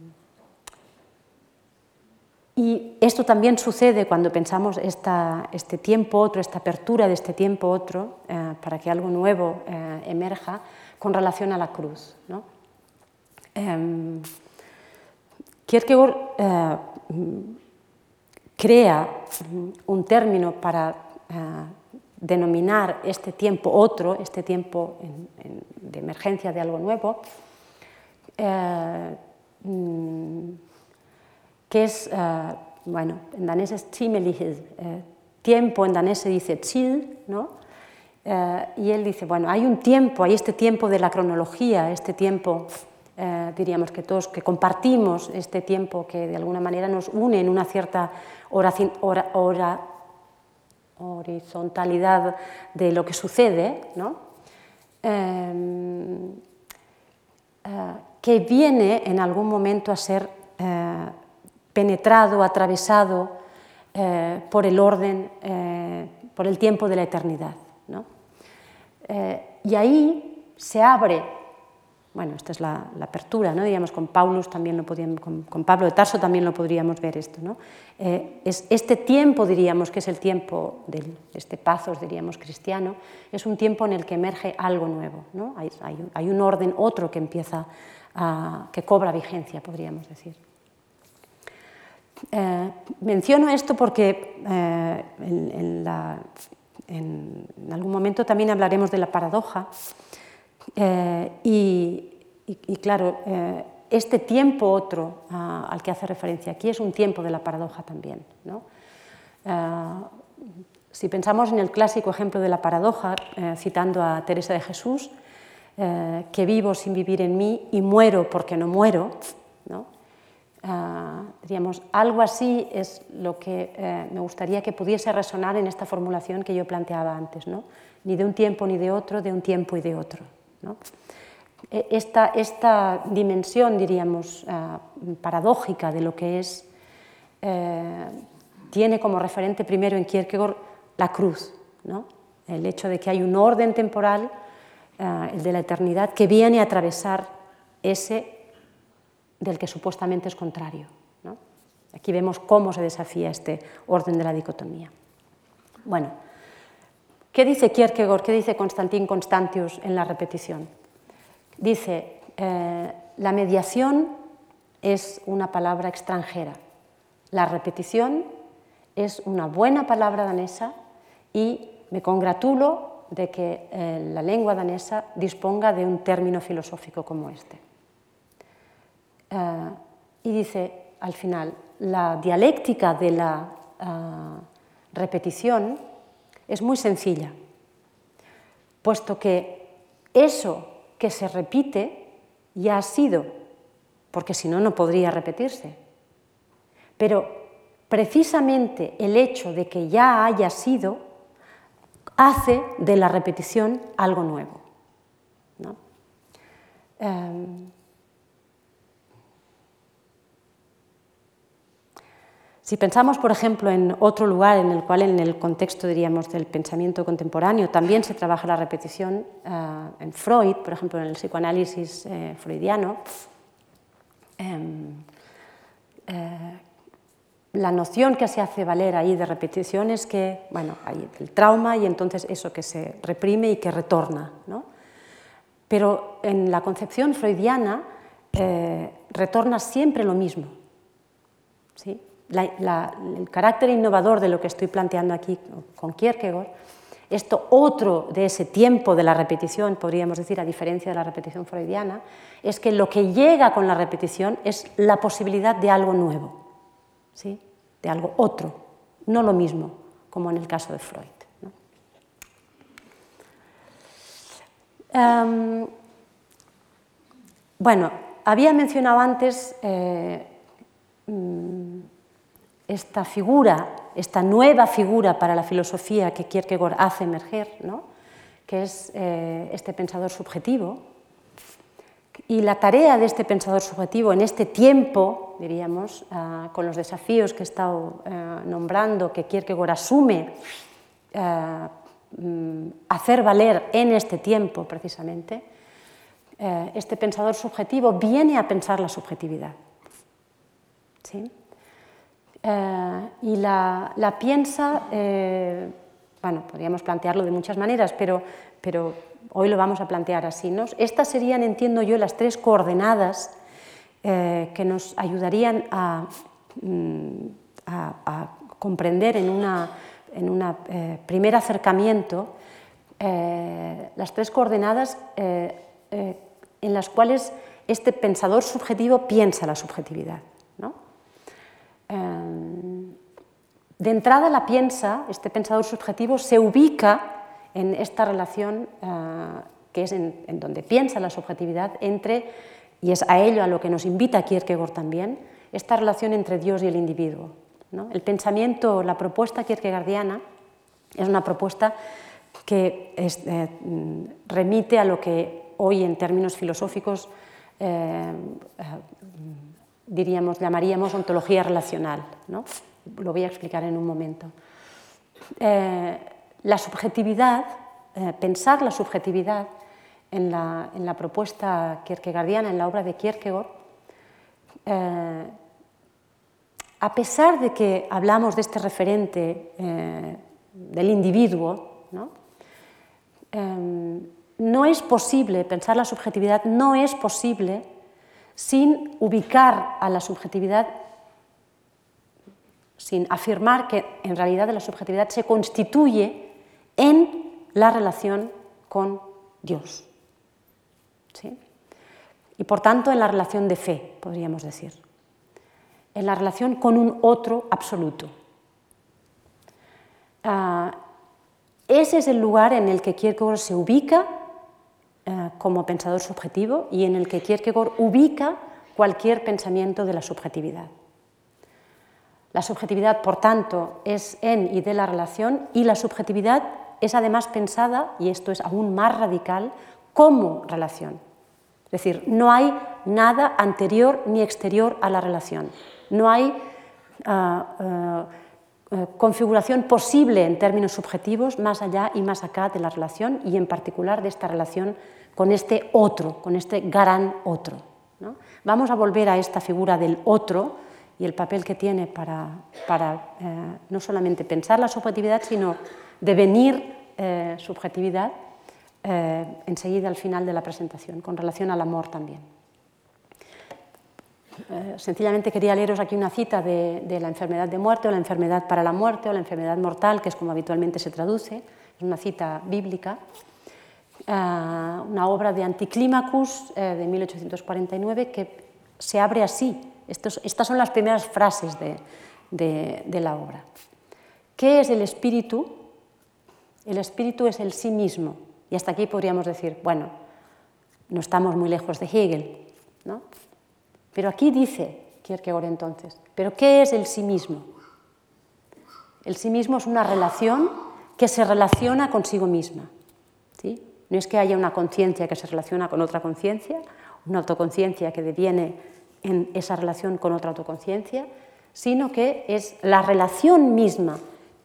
y, esto también sucede cuando pensamos este tiempo otro, esta apertura de este tiempo otro, eh, para que algo nuevo eh, emerja con relación a la cruz. ¿no? Em, Kierkegaard eh, crea un término para eh, denominar este tiempo otro, este tiempo de emergencia de algo nuevo, mm, que es, eh, bueno, en danés es tiempo en danés se dice chill, ¿no? y él dice, bueno, hay un tiempo, hay este tiempo de la cronología, este tiempo eh, diríamos que todos que compartimos este tiempo que de alguna manera nos une en una cierta horizontalidad de lo que sucede, em, eh, que viene en algún momento a ser eh, penetrado, atravesado por el orden, por el tiempo de la eternidad. y ahí se abre Bueno, esta es la, apertura, ¿no? Digamos, con, Paulus también lo podíamos, con, Pablo de Tarso también lo podríamos ver esto. ¿no? Eh, es este tiempo, diríamos, que es el tiempo de este pazos, diríamos, cristiano, es un tiempo en el que emerge algo nuevo. ¿no? Hay, hay, un orden, otro que empieza, a, que cobra vigencia, podríamos decir. Eh, menciono esto porque eh, en, algún momento también hablaremos de la paradoja eh, y, claro, este tiempo otro ah, al que hace referencia aquí es un tiempo de la paradoja también. si pensamos en el clásico ejemplo de la paradoja, citando a Teresa de Jesús, que vivo sin vivir en mí y muero porque no muero, ¿no? Ah, diríamos, algo así es lo que eh, me gustaría que pudiese resonar en esta formulación que yo planteaba antes, ¿no? ni de un tiempo ni de otro, de un tiempo y de otro. E, esta, esta, dimensión, diríamos, ah, paradójica de lo que es, eh, tiene como referente primero en Kierkegaard la cruz, ¿no? el hecho de que hay un orden temporal, ah, el de la eternidad, que viene a atravesar ese del que supuestamente es contrario. Aquí vemos cómo se desafía este orden de la dicotomía. Bueno, ¿qué dice Kierkegaard, qué dice Constantin Constantius en la repetición? Dice, eh, la mediación es una palabra extranjera, la repetición es una buena palabra danesa y me congratulo de que eh, la lengua danesa disponga de un término filosófico como este. Y dice al final, la dialéctica de la eh, repetición es muy sencilla, puesto que eso que se repite ya ha sido, porque si no, no podría repetirse. Pero precisamente el hecho de que ya haya sido hace de la repetición algo nuevo. ¿no? Eh, Si pensamos, por ejemplo, en otro lugar en el cual, en el contexto, diríamos, del pensamiento contemporáneo, también se trabaja la repetición, eh, en Freud, por ejemplo, en el psicoanálisis eh, freudiano, em, eh, la noción que se hace valer ahí de repetición es que, bueno, hay el trauma y entonces eso que se reprime y que retorna. ¿no? Pero en la concepción freudiana retorna siempre lo mismo. ¿sí? El carácter innovador de lo que estoy planteando aquí con Kierkegaard, esto otro de ese tiempo de la repetición, podríamos decir, a diferencia de la repetición freudiana, es que lo que llega con la repetición es la posibilidad de algo nuevo, ¿sí? de algo otro, no lo mismo, como en el caso de Freud. Em, bueno, había mencionado antes eh, mm, esta figura, esta nueva figura para la filosofía que Kierkegaard hace emerger, ¿no? que es eh, este pensador subjetivo. Y la tarea de este pensador subjetivo en este tiempo, diríamos, ah, con los desafíos que he estado eh, nombrando, que Kierkegaard asume eh, mm, hacer valer en este tiempo precisamente, este pensador subjetivo viene a pensar la subjetividad. ¿Sí? Eh, y la, piensa, eh, bueno, podríamos plantearlo de muchas maneras, pero, hoy lo vamos a plantear así. ¿no? Estas serían, entiendo yo, las tres coordenadas eh, que nos ayudarían a, mm, comprender en un en una, primer acercamiento las tres coordenadas en las cuales este pensador subjetivo piensa la subjetividad. Em, de entrada la piensa, este pensador subjetivo, se ubica en esta relación eh, que es en, donde piensa la subjetividad entre, y es a ello a lo que nos invita Kierkegaard también, esta relación entre Dios y el individuo. El pensamiento, la propuesta kierkegaardiana es una propuesta que eh, remite a lo que hoy en términos filosóficos eh, diríamos, llamaríamos ontología relacional. ¿no? Lo voy a explicar en un momento. Eh, la subjetividad, eh, pensar la subjetividad, en la, en la propuesta kierkegaardiana, en la obra de Kierkegaard, eh, a pesar de que hablamos de este referente del individuo, ¿no? No es posible, pensar la subjetividad no es posible sin ubicar a la subjetividad, sin afirmar que en realidad la subjetividad se constituye en la relación con Dios. ¿Sí? Y por tanto en la relación de fe, podríamos decir. En la relación con un otro absoluto. Ah, ese es el lugar en el que Kierkegaard se ubica eh, como pensador subjetivo y en el que Kierkegaard ubica cualquier pensamiento de la subjetividad. La subjetividad, por tanto, es en y de la relación y la subjetividad es además pensada, y esto es aún más radical, como relación. Es decir, no hay nada anterior ni exterior a la relación. No hay ah, ah, configuración posible en términos subjetivos más allá y más acá de la relación y en particular de esta relación con este otro, con este gran otro. Vamos a volver a esta figura del otro y el papel que tiene para, eh, no solamente pensar la subjetividad, sino devenir eh, subjetividad eh, enseguida al final de la presentación, con relación al amor también. Sencillamente quería leeros aquí una cita de, de, la enfermedad de muerte o la enfermedad para la muerte o la enfermedad mortal, que es como habitualmente se traduce, es una cita bíblica. Eh, una obra de Anticlimacus eh, de 1849 que se abre así. estas son las primeras frases de, la obra. ¿Qué es el espíritu? El espíritu es el sí mismo. Y hasta aquí podríamos decir, bueno, no estamos muy lejos de Hegel, ¿no? Pero aquí dice Kierkegaard entonces, ¿pero qué es el sí mismo? El sí mismo es una relación que se relaciona consigo misma. ¿sí? No es que haya una conciencia que se relaciona con otra conciencia, una autoconciencia que deviene en esa relación con otra autoconciencia, sino que es la relación misma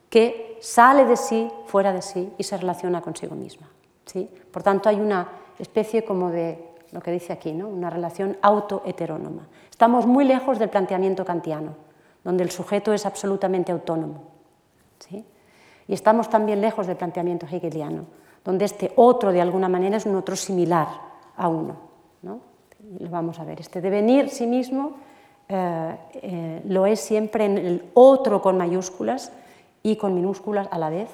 que sale de sí, fuera de sí y se relaciona consigo misma. ¿sí? Por tanto, hay una especie como de lo que dice aquí, ¿no? una relación autoheterónoma. Estamos muy lejos del planteamiento kantiano, donde el sujeto es absolutamente autónomo. ¿sí? Y estamos también lejos del planteamiento hegeliano, donde este otro de alguna manera es un otro similar a uno. ¿no? Lo vamos a ver. Este devenir sí mismo eh, eh, lo es siempre en el otro con mayúsculas y con minúsculas a la vez,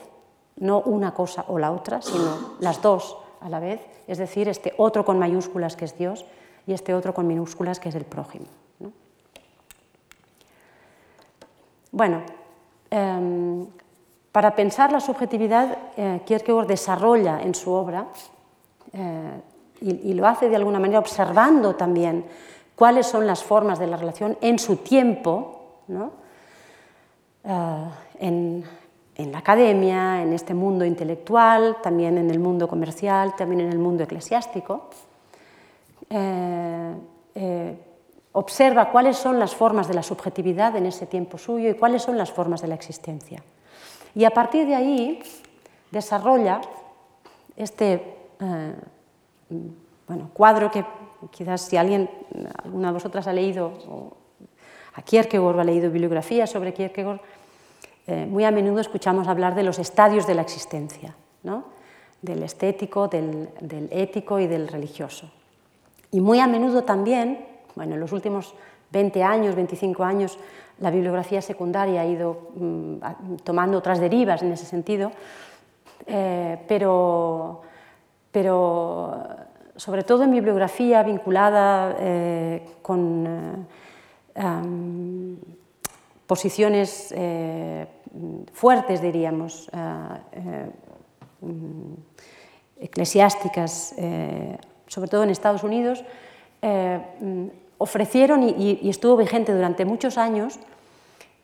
no una cosa o la otra, sino las dos a la vez, es decir, este otro con mayúsculas que es Dios y este otro con minúsculas que es el prójimo. Bueno, em, para pensar la subjetividad, eh, Kierkegaard desarrolla en su obra, eh, y, lo hace de alguna manera observando también cuáles son las formas de la relación en su tiempo, eh, en, la academia, en este mundo intelectual, también en el mundo comercial, también en el mundo eclesiástico. observa cuáles son las formas de la subjetividad en ese tiempo suyo y cuáles son las formas de la existencia. Y a partir de ahí desarrolla este eh, bueno, cuadro que quizás si alguien, alguna de vosotras ha leído a Kierkegaard o ha leído bibliografía sobre Kierkegaard, eh, muy a menudo escuchamos hablar de los estadios de la existencia, del estético, del, ético y del religioso. Y muy a menudo también, bueno, en los últimos 20 años, 25 años, la bibliografía secundaria ha ido mm, tomando otras derivas en ese sentido, eh, pero, pero sobre todo en bibliografía vinculada eh, con posiciones fuertes, diríamos, mm, eclesiásticas, sobre todo en Estados Unidos, ofrecieron, y, estuvo vigente durante muchos años,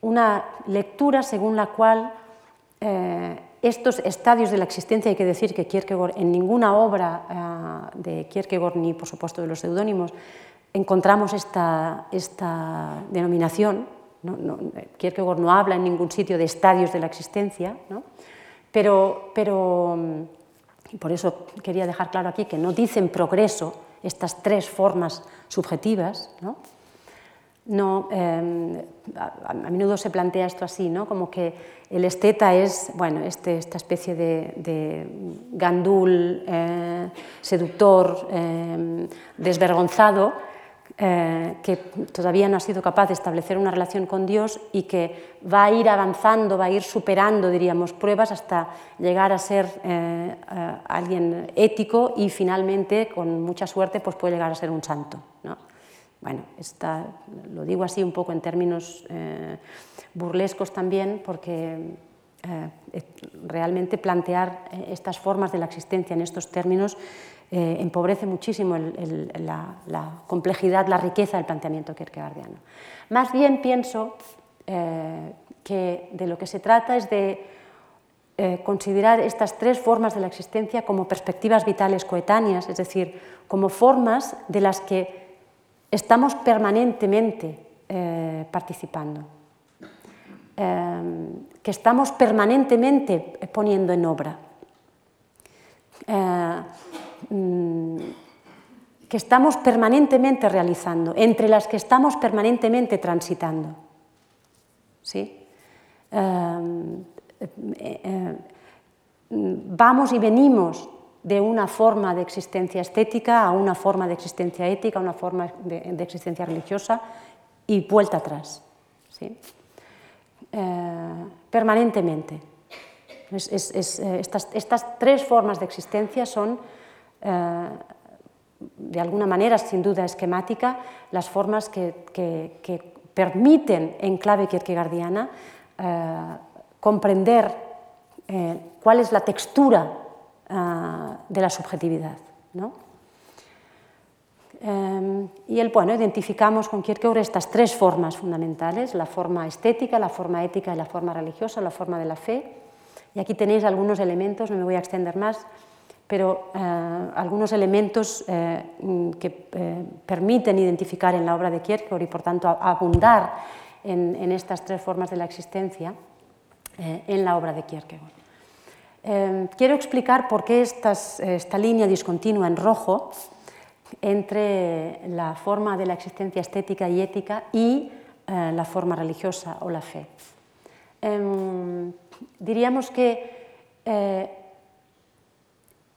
una lectura según la cual eh, estos estadios de la existencia, hay que decir que Kierkegaard en ninguna obra eh, de Kierkegaard, ni por supuesto de los seudónimos, encontramos esta, esta denominación. Kierkegaard no habla en ningún sitio de estadios de la existencia, pero, pero por eso quería dejar claro aquí que no dicen progreso estas tres formas subjetivas, ¿no? no, em, a, menudo se plantea esto así, ¿no? como que el esteta es bueno, este, esta especie de, gandul eh, seductor, em, desvergonzado, eh, que todavía no ha sido capaz de establecer una relación con Dios y que va a ir avanzando, va a ir superando, diríamos, pruebas hasta llegar a ser eh, alguien ético y finalmente, con mucha suerte, pues puede llegar a ser un santo. ¿no? Bueno, lo digo así un poco en términos eh, burlescos también, porque eh, realmente plantear eh, estas formas de la existencia en estos términos empobrece muchísimo la, complejidad, la riqueza del planteamiento kierkegaardiano. Más bien pienso que de lo que se trata es de considerar estas tres formas de la existencia como perspectivas vitales coetáneas, es decir, como formas de las que estamos permanentemente eh, participando, eh, que estamos permanentemente poniendo en obra, eh, que estamos permanentemente realizando, entre las que estamos permanentemente transitando. ¿Sí? vamos y venimos de una forma de existencia estética a una forma de existencia ética, a una forma de, existencia religiosa y vuelta atrás. ¿sí? Eh, permanentemente. Eh, estas, tres formas de existencia son, eh, de alguna manera, sin duda esquemática, las formas que, que permiten, en clave kierkegaardiana, comprender cuál es la textura de la subjetividad. ¿no? Y el, bueno, identificamos con Kierkegaard estas tres formas fundamentales, la forma estética, la forma ética y la forma religiosa, la forma de la fe. Y aquí tenéis algunos elementos, no me voy a extender más, pero eh, algunos elementos eh, que eh, permiten identificar en la obra de Kierkegaard y por tanto abundar en, en estas tres formas de la existencia en la obra de Kierkegaard. Em, quiero explicar por qué esta línea discontinua en rojo entre la forma de la existencia estética y ética y eh, la forma religiosa o la fe. Em, diríamos que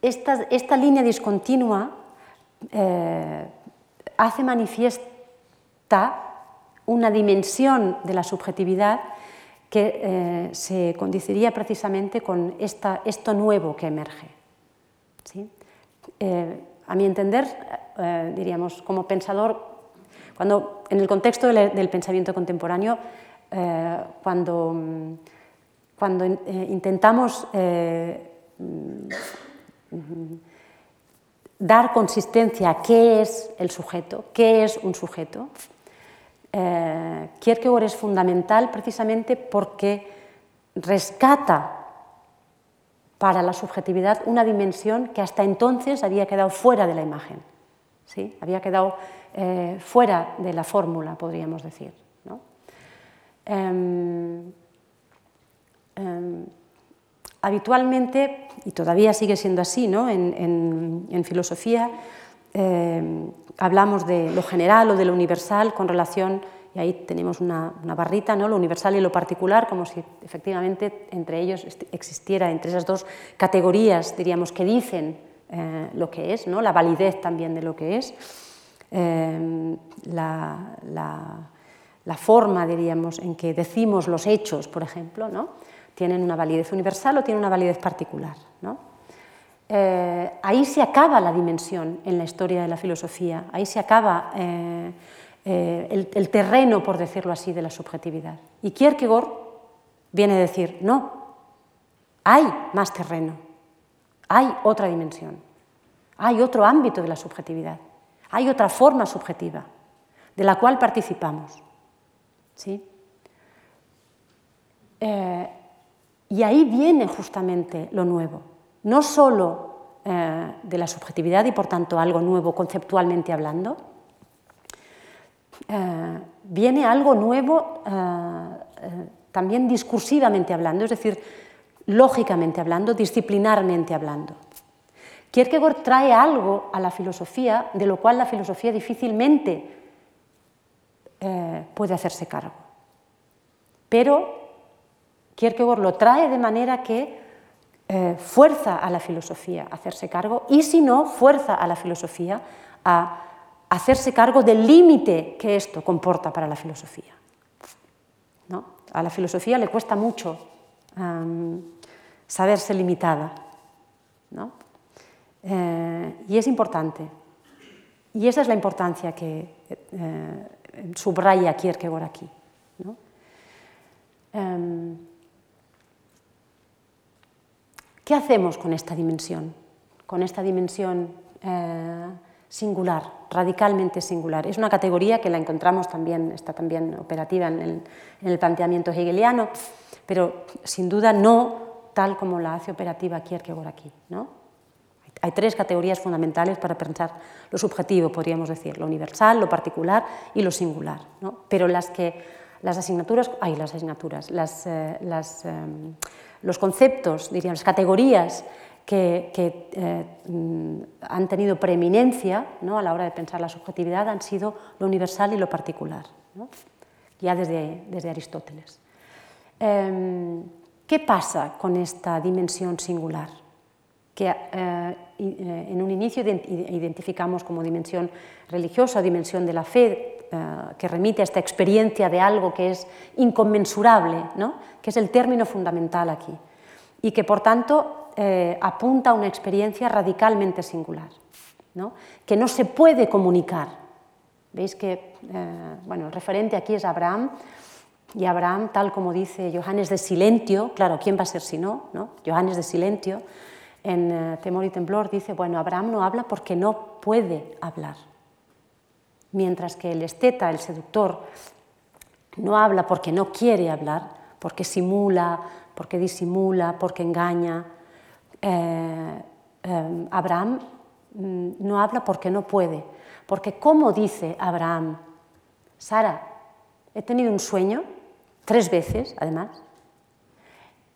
esta, línea discontinua eh, hace manifiesta una dimensión de la subjetividad que eh, se condiciría precisamente con esta, esto nuevo que emerge. ¿sí? Eh, a mi entender, diríamos, como pensador, cuando, en el contexto del, pensamiento contemporáneo, cuando, cuando intentamos dar consistencia a qué es el sujeto, qué es un sujeto, eh, Kierkegaard es fundamental precisamente porque rescata para la subjetividad una dimensión que hasta entonces había quedado fuera de la imagen, ¿sí? había quedado eh, fuera de la fórmula, podríamos decir. Em, em, habitualmente, y todavía sigue siendo así en, filosofía, em, hablamos de lo general o de lo universal con relación, y ahí tenemos una, barrita, ¿no? lo universal y lo particular, como si efectivamente entre ellos existiera, entre esas dos categorías, diríamos, que dicen eh, lo que es, ¿no? la validez también de lo que es, eh, la, la, forma, diríamos, en que decimos los hechos, por ejemplo, ¿no? Tienen una validez universal o tienen una validez particular. ¿no? Eh, ahí se acaba la dimensión en la historia de la filosofía, ahí se acaba eh, eh, el, terreno, por decirlo así, de la subjetividad. Y Kierkegaard viene a decir, no, hay más terreno, hay otra dimensión, hay otro ámbito de la subjetividad, hay otra forma subjetiva de la cual participamos. ¿sí? Y ahí viene justamente lo nuevo no solo eh, de la subjetividad y por tanto algo nuevo conceptualmente hablando, eh, viene algo nuevo eh, también discursivamente hablando, es decir, lógicamente hablando, disciplinarmente hablando. Kierkegaard trae algo a la filosofía de lo cual la filosofía difícilmente puede hacerse cargo. Pero Kierkegaard lo trae de manera que eh, fuerza a la filosofía a hacerse cargo y si no, fuerza a la filosofía a hacerse cargo del límite que esto comporta para la filosofía. ¿No? A la filosofía le cuesta mucho saberse limitada. ¿no? Eh, y es importante. Y esa es la importancia que eh, subraya Kierkegaard aquí. ¿no? Em, ¿Qué hacemos con esta dimensión? Con esta dimensión eh, singular, radicalmente singular. Es una categoría que la encontramos también, está también operativa en el, en el planteamiento hegeliano, pero sin duda no tal como la hace operativa Kierkegaard aquí. ¿no? Hay tres categorías fundamentales para pensar lo subjetivo, podríamos decir, lo universal, lo particular y lo singular. ¿no? Pero las que las asignaturas, hay las asignaturas, las, eh, las, eh, los conceptos, diríamos, las categorías que, eh, mm, han tenido preeminencia ¿no? a la hora de pensar la subjetividad han sido lo universal y lo particular, ya desde, desde Aristóteles. Em, ¿Qué pasa con esta dimensión singular? Que eh, eh, en un inicio identificamos como dimensión religiosa, dimensión de la fe, eh, que remite a esta experiencia de algo que es inconmensurable, ¿no? que es el término fundamental aquí, y que por tanto apunta a una experiencia radicalmente singular, ¿no? que no se puede comunicar. Veis que bueno, el referente aquí es Abraham, y Abraham, tal como dice Johannes de Silentio, claro, ¿quién va a ser si no? no? Johannes de Silentio, en eh, Temor y Temblor, dice, bueno, Abraham no habla porque no puede hablar. Mientras que el esteta, el seductor, no habla porque no quiere hablar, porque simula, porque disimula, porque engaña. Eh, eh, Abraham mm, no habla porque no puede. Porque, como dice Abraham, Sara, he tenido un sueño tres veces además,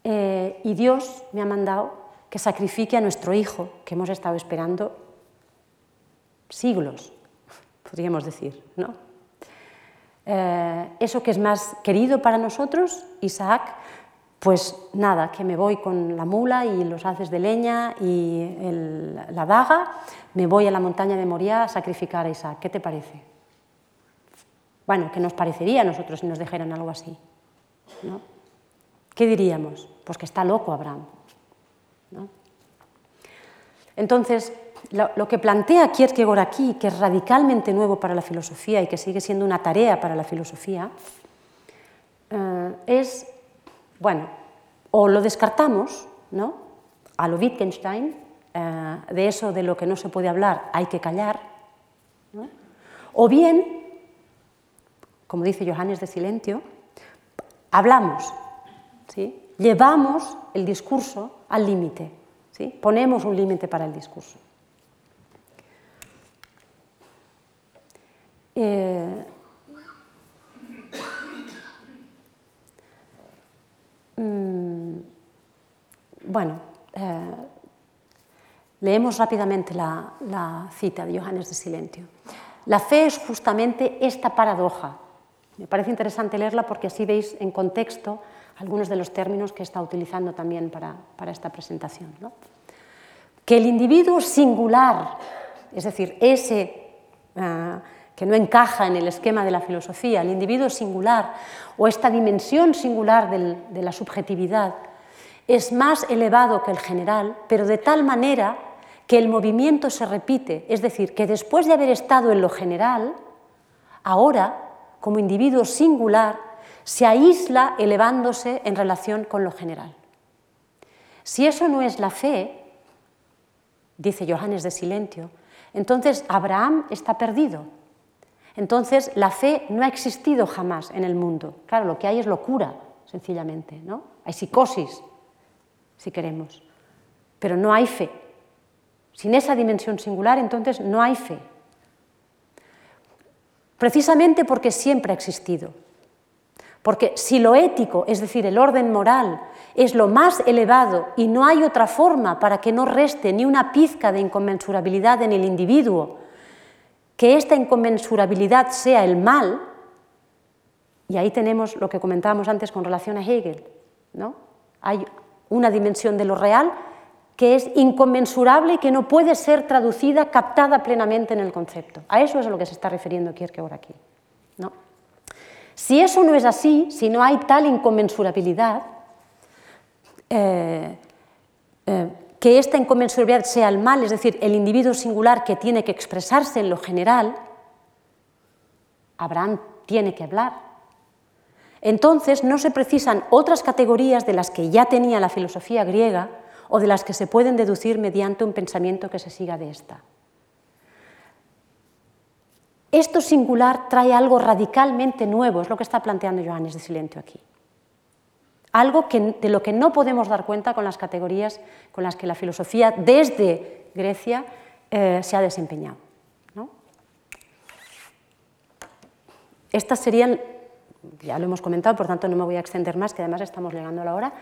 eh, y Dios me ha mandado que sacrifique a nuestro hijo, que hemos estado esperando siglos, podríamos decir. ¿no? Eh, eso que es más querido para nosotros, Isaac, pues nada, que me voy con la mula y los haces de leña y la daga, me voy a la montaña de Moria a sacrificar a Isaac. ¿Qué te parece? Bueno, ¿qué nos parecería a nosotros si nos dijeran algo así? ¿Qué diríamos? Pues que está loco Abraham. Entonces, lo, que plantea Kierkegaard aquí, que es radicalmente nuevo para la filosofía y que sigue siendo una tarea para la filosofía, eh, es, bueno, o lo descartamos, ¿no? a lo Wittgenstein, eh, de eso de lo que no se puede hablar hay que callar, o bien, como dice Johannes de Silentio, hablamos, ¿sí? llevamos el discurso al límite, ¿sí? ponemos un límite para el discurso. Eh, mm, bueno, eh, leemos rápidamente la, cita de Johannes de Silentio. La fe es justamente esta paradoja me parece interesante leerla porque así veis en contexto algunos de los términos que está utilizando también para, esta presentación. Que el individuo singular, es decir, ese ah, que no encaja en el esquema de la filosofía, el individuo singular o esta dimensión singular de la subjetividad, es más elevado que el general, pero de tal manera que el movimiento se repite, es decir, que después de haber estado en lo general, ahora como individuo singular, se aísla elevándose en relación con lo general. Si eso no es la fe, dice Johannes de Silentio, entonces Abraham está perdido. Entonces la fe no ha existido jamás en el mundo. Claro, lo que hay es locura, sencillamente, ¿no? Hay psicosis, si queremos, pero no hay fe. Sin esa dimensión singular, entonces no hay fe precisamente porque siempre ha existido, Porque si lo ético, es decir, el orden moral, es lo más elevado y no hay otra forma para que no reste ni una pizca de inconmensurabilidad en el individuo, que esta inconmensurabilidad sea el mal, y ahí tenemos lo que comentábamos antes con relación a Hegel, ¿no? Hay una dimensión de lo real que es inconmensurable y que no puede ser traducida, captada plenamente en el concepto. A eso es a lo que se está refiriendo Kierkegaard aquí. ¿no? Si eso no es así, si no hay tal inconmensurabilidad, eh, eh, que esta inconmensurabilidad sea el mal, es decir, el individuo singular que tiene que expresarse en lo general, Abraham tiene que hablar. Entonces no se precisan otras categorías de las que ya tenía la filosofía griega o de las que se pueden deducir mediante un pensamiento que se siga de esta. Esto singular trae algo radicalmente nuevo, es lo que está planteando Johannes de Silentio aquí algo de lo que no podemos dar cuenta con las categorías con las que la filosofía desde Grecia eh, se ha desempeñado. Estas serían, ya lo hemos comentado, por tanto no me voy a extender más, que además estamos llegando a la hora,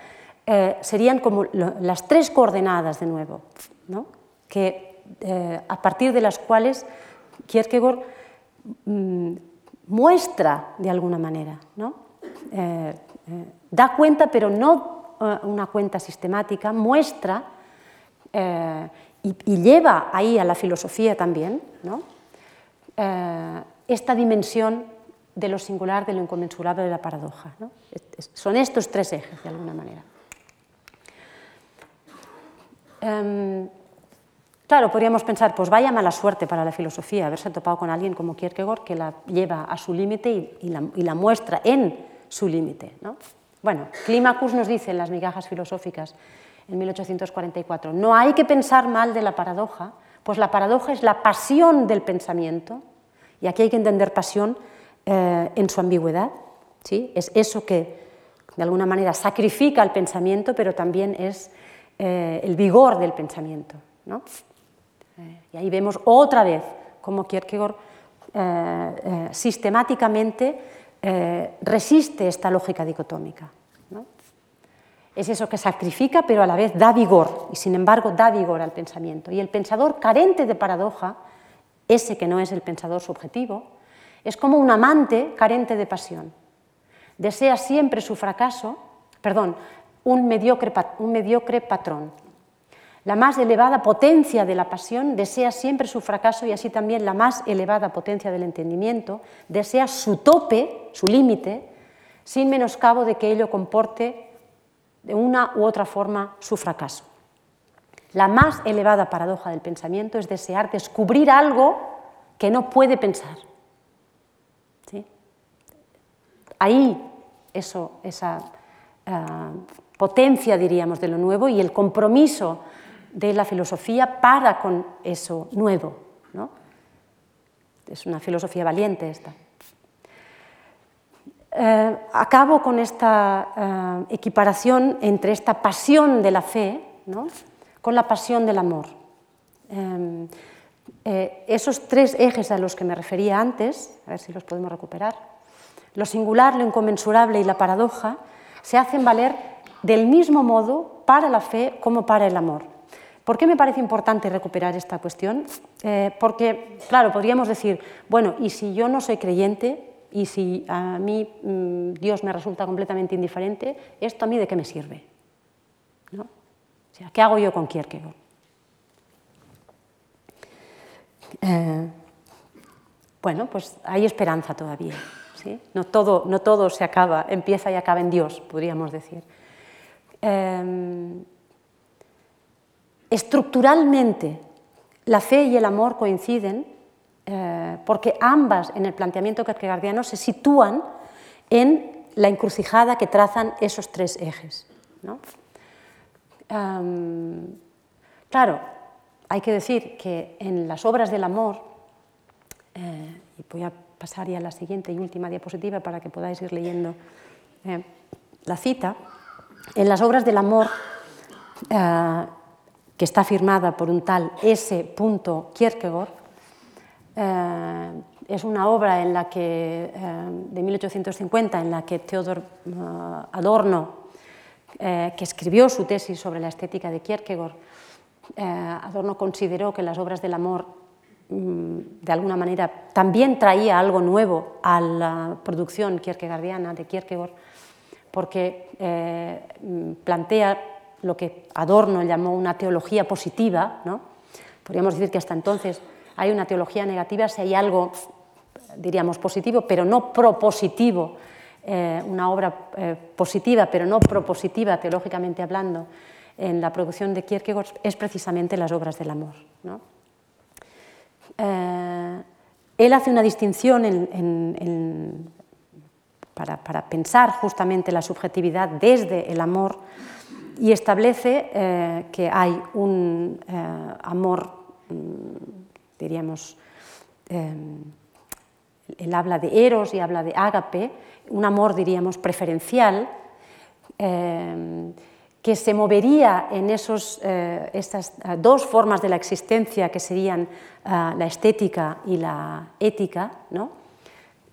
eh, serían como las tres coordenadas de nuevo, que, eh, a partir de las cuales Kierkegaard mm, muestra de alguna manera. ¿no? Da cuenta, pero no eh, una cuenta sistemática, muestra eh, y, lleva ahí a la filosofía también eh, esta dimensión de lo singular, de lo inconmensurable, de la paradoja. Son estos tres ejes, de alguna manera. Em, claro, podríamos pensar, pues vaya mala suerte para la filosofía haberse topado con alguien como Kierkegaard que la lleva a su límite y, la, y, la, muestra en su límite. ¿no? Bueno, Climacus nos dice en las migajas filosóficas en 1844, no hay que pensar mal de la paradoja, pues la paradoja es la pasión del pensamiento, y aquí hay que entender pasión eh, en su ambigüedad, ¿sí? es eso que de alguna manera sacrifica el pensamiento, pero también es eh, el vigor del pensamiento. ¿no? Eh, y ahí vemos otra vez cómo Kierkegaard sistemáticamente eh, resiste esta lógica dicotómica. Es eso que sacrifica, pero a la vez da vigor, y sin embargo da vigor al pensamiento. Y el pensador carente de paradoja, ese que no es el pensador subjetivo, es como un amante carente de pasión. Desea siempre su fracaso, perdón, un mediocre, un mediocre patrón. La más elevada potencia de la pasión desea siempre su fracaso y así también la más elevada potencia del entendimiento desea su tope, su límite, sin menoscabo de que ello comporte de una u otra forma su fracaso. La más elevada paradoja del pensamiento es desear descubrir algo que no puede pensar. Ahí eso, esa eh, potencia, diríamos, de lo nuevo y el compromiso de la filosofía para con eso nuevo. ¿no? Es una filosofía valiente esta. Eh, acabo con esta eh, equiparación entre esta pasión de la fe ¿no? con la pasión del amor. Eh, esos tres ejes a los que me refería antes, a ver si los podemos recuperar, lo singular, lo inconmensurable y la paradoja, se hacen valer del mismo modo para la fe como para el amor. ¿Por qué me parece importante recuperar esta cuestión? Eh, porque, claro, podríamos decir, bueno, ¿y si yo no soy creyente y si a mí mm, Dios me resulta completamente indiferente, ¿esto a mí de qué me sirve? ¿No? ¿Qué hago yo con Kierkegaard? Eh, bueno, pues hay esperanza todavía. ¿sí? No, todo, no todo se acaba, empieza y acaba en Dios, podríamos decir. Eh, Estructuralmente, la fe y el amor coinciden eh, porque ambas en el planteamiento kierkegaardiano se sitúan en la encrucijada que trazan esos tres ejes. claro, hay que decir que en las obras del amor, eh, y voy a pasar ya a la siguiente y última diapositiva para que podáis ir leyendo eh, la cita, en las obras del amor que está firmada por un tal S. Kierkegaard, es una obra en la que, de 1850 en la que Theodor Adorno, que escribió su tesis sobre la estética de Kierkegaard, Adorno consideró que las obras del amor mm, de alguna manera también traía algo nuevo a la producción kierkegaardiana de Kierkegaard, porque plantea lo que Adorno llamó una teología positiva, ¿no? podríamos decir que hasta entonces hay una teología negativa si hay algo, diríamos, positivo, pero no propositivo, eh, una obra eh, positiva, pero no propositiva teológicamente hablando, en la producción de Kierkegaard es precisamente las obras del amor. ¿no? Eh, él hace una distinción para, para, pensar justamente la subjetividad desde el amor y establece eh, que hay un eh, amor, mm, diríamos, eh, él habla de eros y habla de ágape, un amor, diríamos, preferencial, que se movería en esos, estas dos formas de la existencia que serían la estética y la ética, ¿no?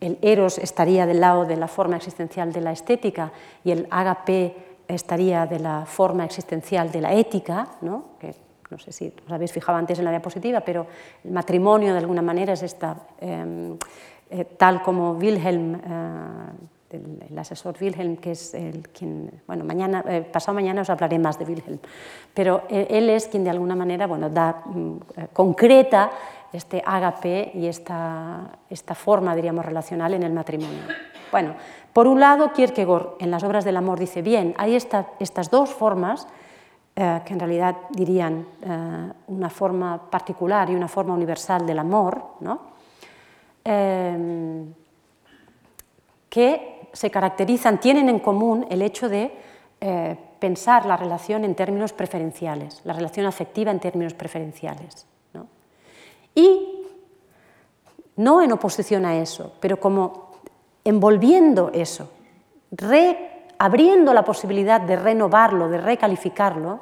El eros estaría del lado de la forma existencial de la estética y el ágape estaría de la forma existencial de la ética, ¿no? que no sé si os habéis fijado antes en la diapositiva, pero el matrimonio de alguna manera es esta, em, eh, tal como Wilhelm, eh, el, asesor Wilhelm, que es el quien, bueno, mañana, eh, pasado mañana os hablaré más de Wilhelm, pero él es quien de alguna manera, bueno, da, mm, concreta este ágape y esta, esta forma, diríamos, relacional en el matrimonio. Bueno, por un lado, Kierkegaard en las obras del amor dice, bien, hay estas dos formas, eh, que en realidad dirían eh, una forma particular y una forma universal del amor, eh, que se caracterizan, tienen en común el hecho de pensar la relación en términos preferenciales, la relación afectiva en términos preferenciales. Y no en oposición a eso, pero como envolviendo eso, abriendo la posibilidad de renovarlo, de recalificarlo,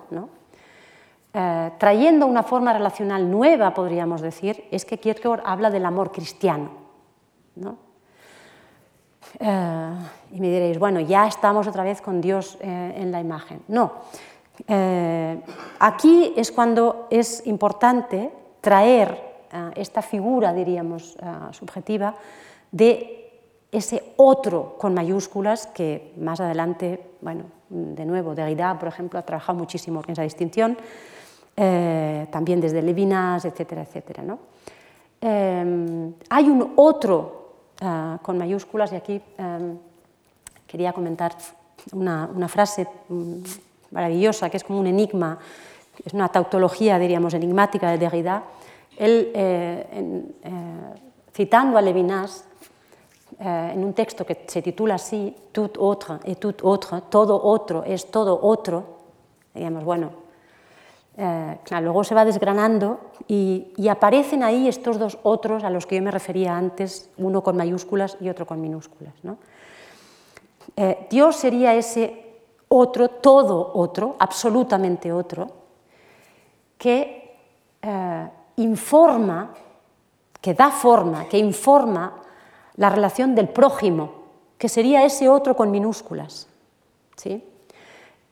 eh, trayendo una forma relacional nueva, podríamos decir, es que Kierkegaard habla del amor cristiano. Eh, y me diréis, bueno, ya estamos otra vez con Dios eh, en la imagen. No, aquí es cuando es importante traer esta figura, diríamos, subjetiva de ese otro con mayúsculas que más adelante, bueno, de nuevo, Derrida, por ejemplo, ha trabajado muchísimo en esa distinción, eh, también desde Levinas, etcétera, etcétera. ¿no? Eh, hay un otro eh, con mayúsculas y aquí quería comentar una, frase mm, maravillosa que es como un enigma, es una tautología, diríamos, enigmática de Derrida. Él, citando a Levinas, eh, en un texto que se titula así, Tout autre tout autre, todo otro es todo otro, digamos, bueno, eh, luego se va desgranando y, aparecen ahí estos dos otros a los que yo me refería antes, uno con mayúsculas y otro con minúsculas. Eh, Dios sería ese otro, todo otro, absolutamente otro, que informa, que da forma, que informa la relación del prójimo, que sería ese otro con minúsculas. ¿sí?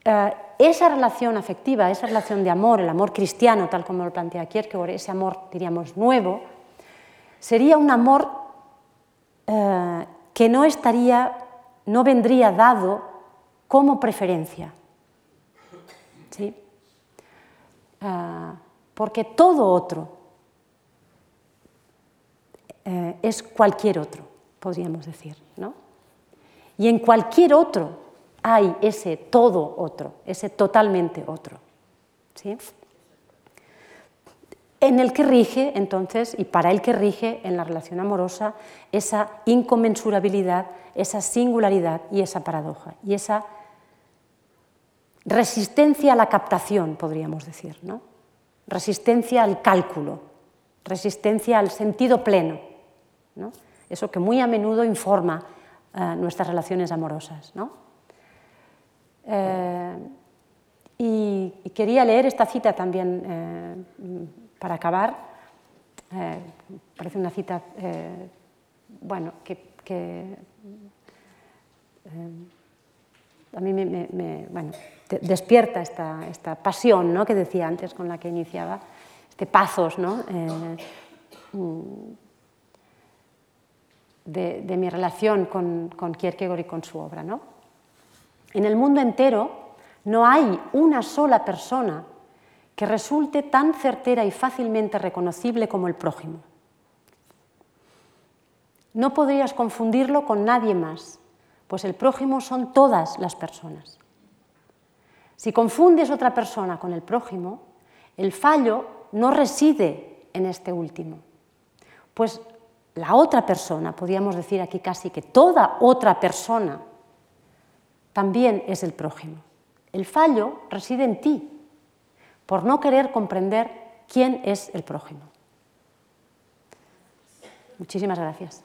Eh, esa relación afectiva, esa relación de amor, el amor cristiano, tal como lo plantea Kierkegaard, ese amor, diríamos, nuevo, sería un amor eh, que no estaría, no vendría dado como preferencia. ¿sí? Eh, porque todo otro es cualquier otro podríamos decir. ¿no? Y en cualquier otro hay ese todo otro, ese totalmente otro. ¿sí? En el que rige, entonces, y para el que rige en la relación amorosa, esa inconmensurabilidad, esa singularidad y esa paradoja, y esa resistencia a la captación, podríamos decir, ¿no? resistencia al cálculo, resistencia al sentido pleno. ¿no? Eso que muy a menudo informa eh, nuestras relaciones amorosas. Eh, y, quería leer esta cita también eh, para acabar, parece una cita, bueno, que, a mí me, despierta esta, pasión ¿no? que decía antes con la que iniciaba, este pazos ¿no? De, mi relación con, con, Kierkegaard y con su obra. ¿no? En el mundo entero no hay una sola persona que resulte tan certera y fácilmente reconocible como el prójimo. No podrías confundirlo con nadie más, pues el prójimo son todas las personas. Si confundes otra persona con el prójimo, el fallo no reside en este último, pues la otra persona, podríamos decir aquí casi que toda otra persona, también es el prójimo. El fallo reside en ti, por no querer comprender quién es el prójimo. Muchísimas gracias.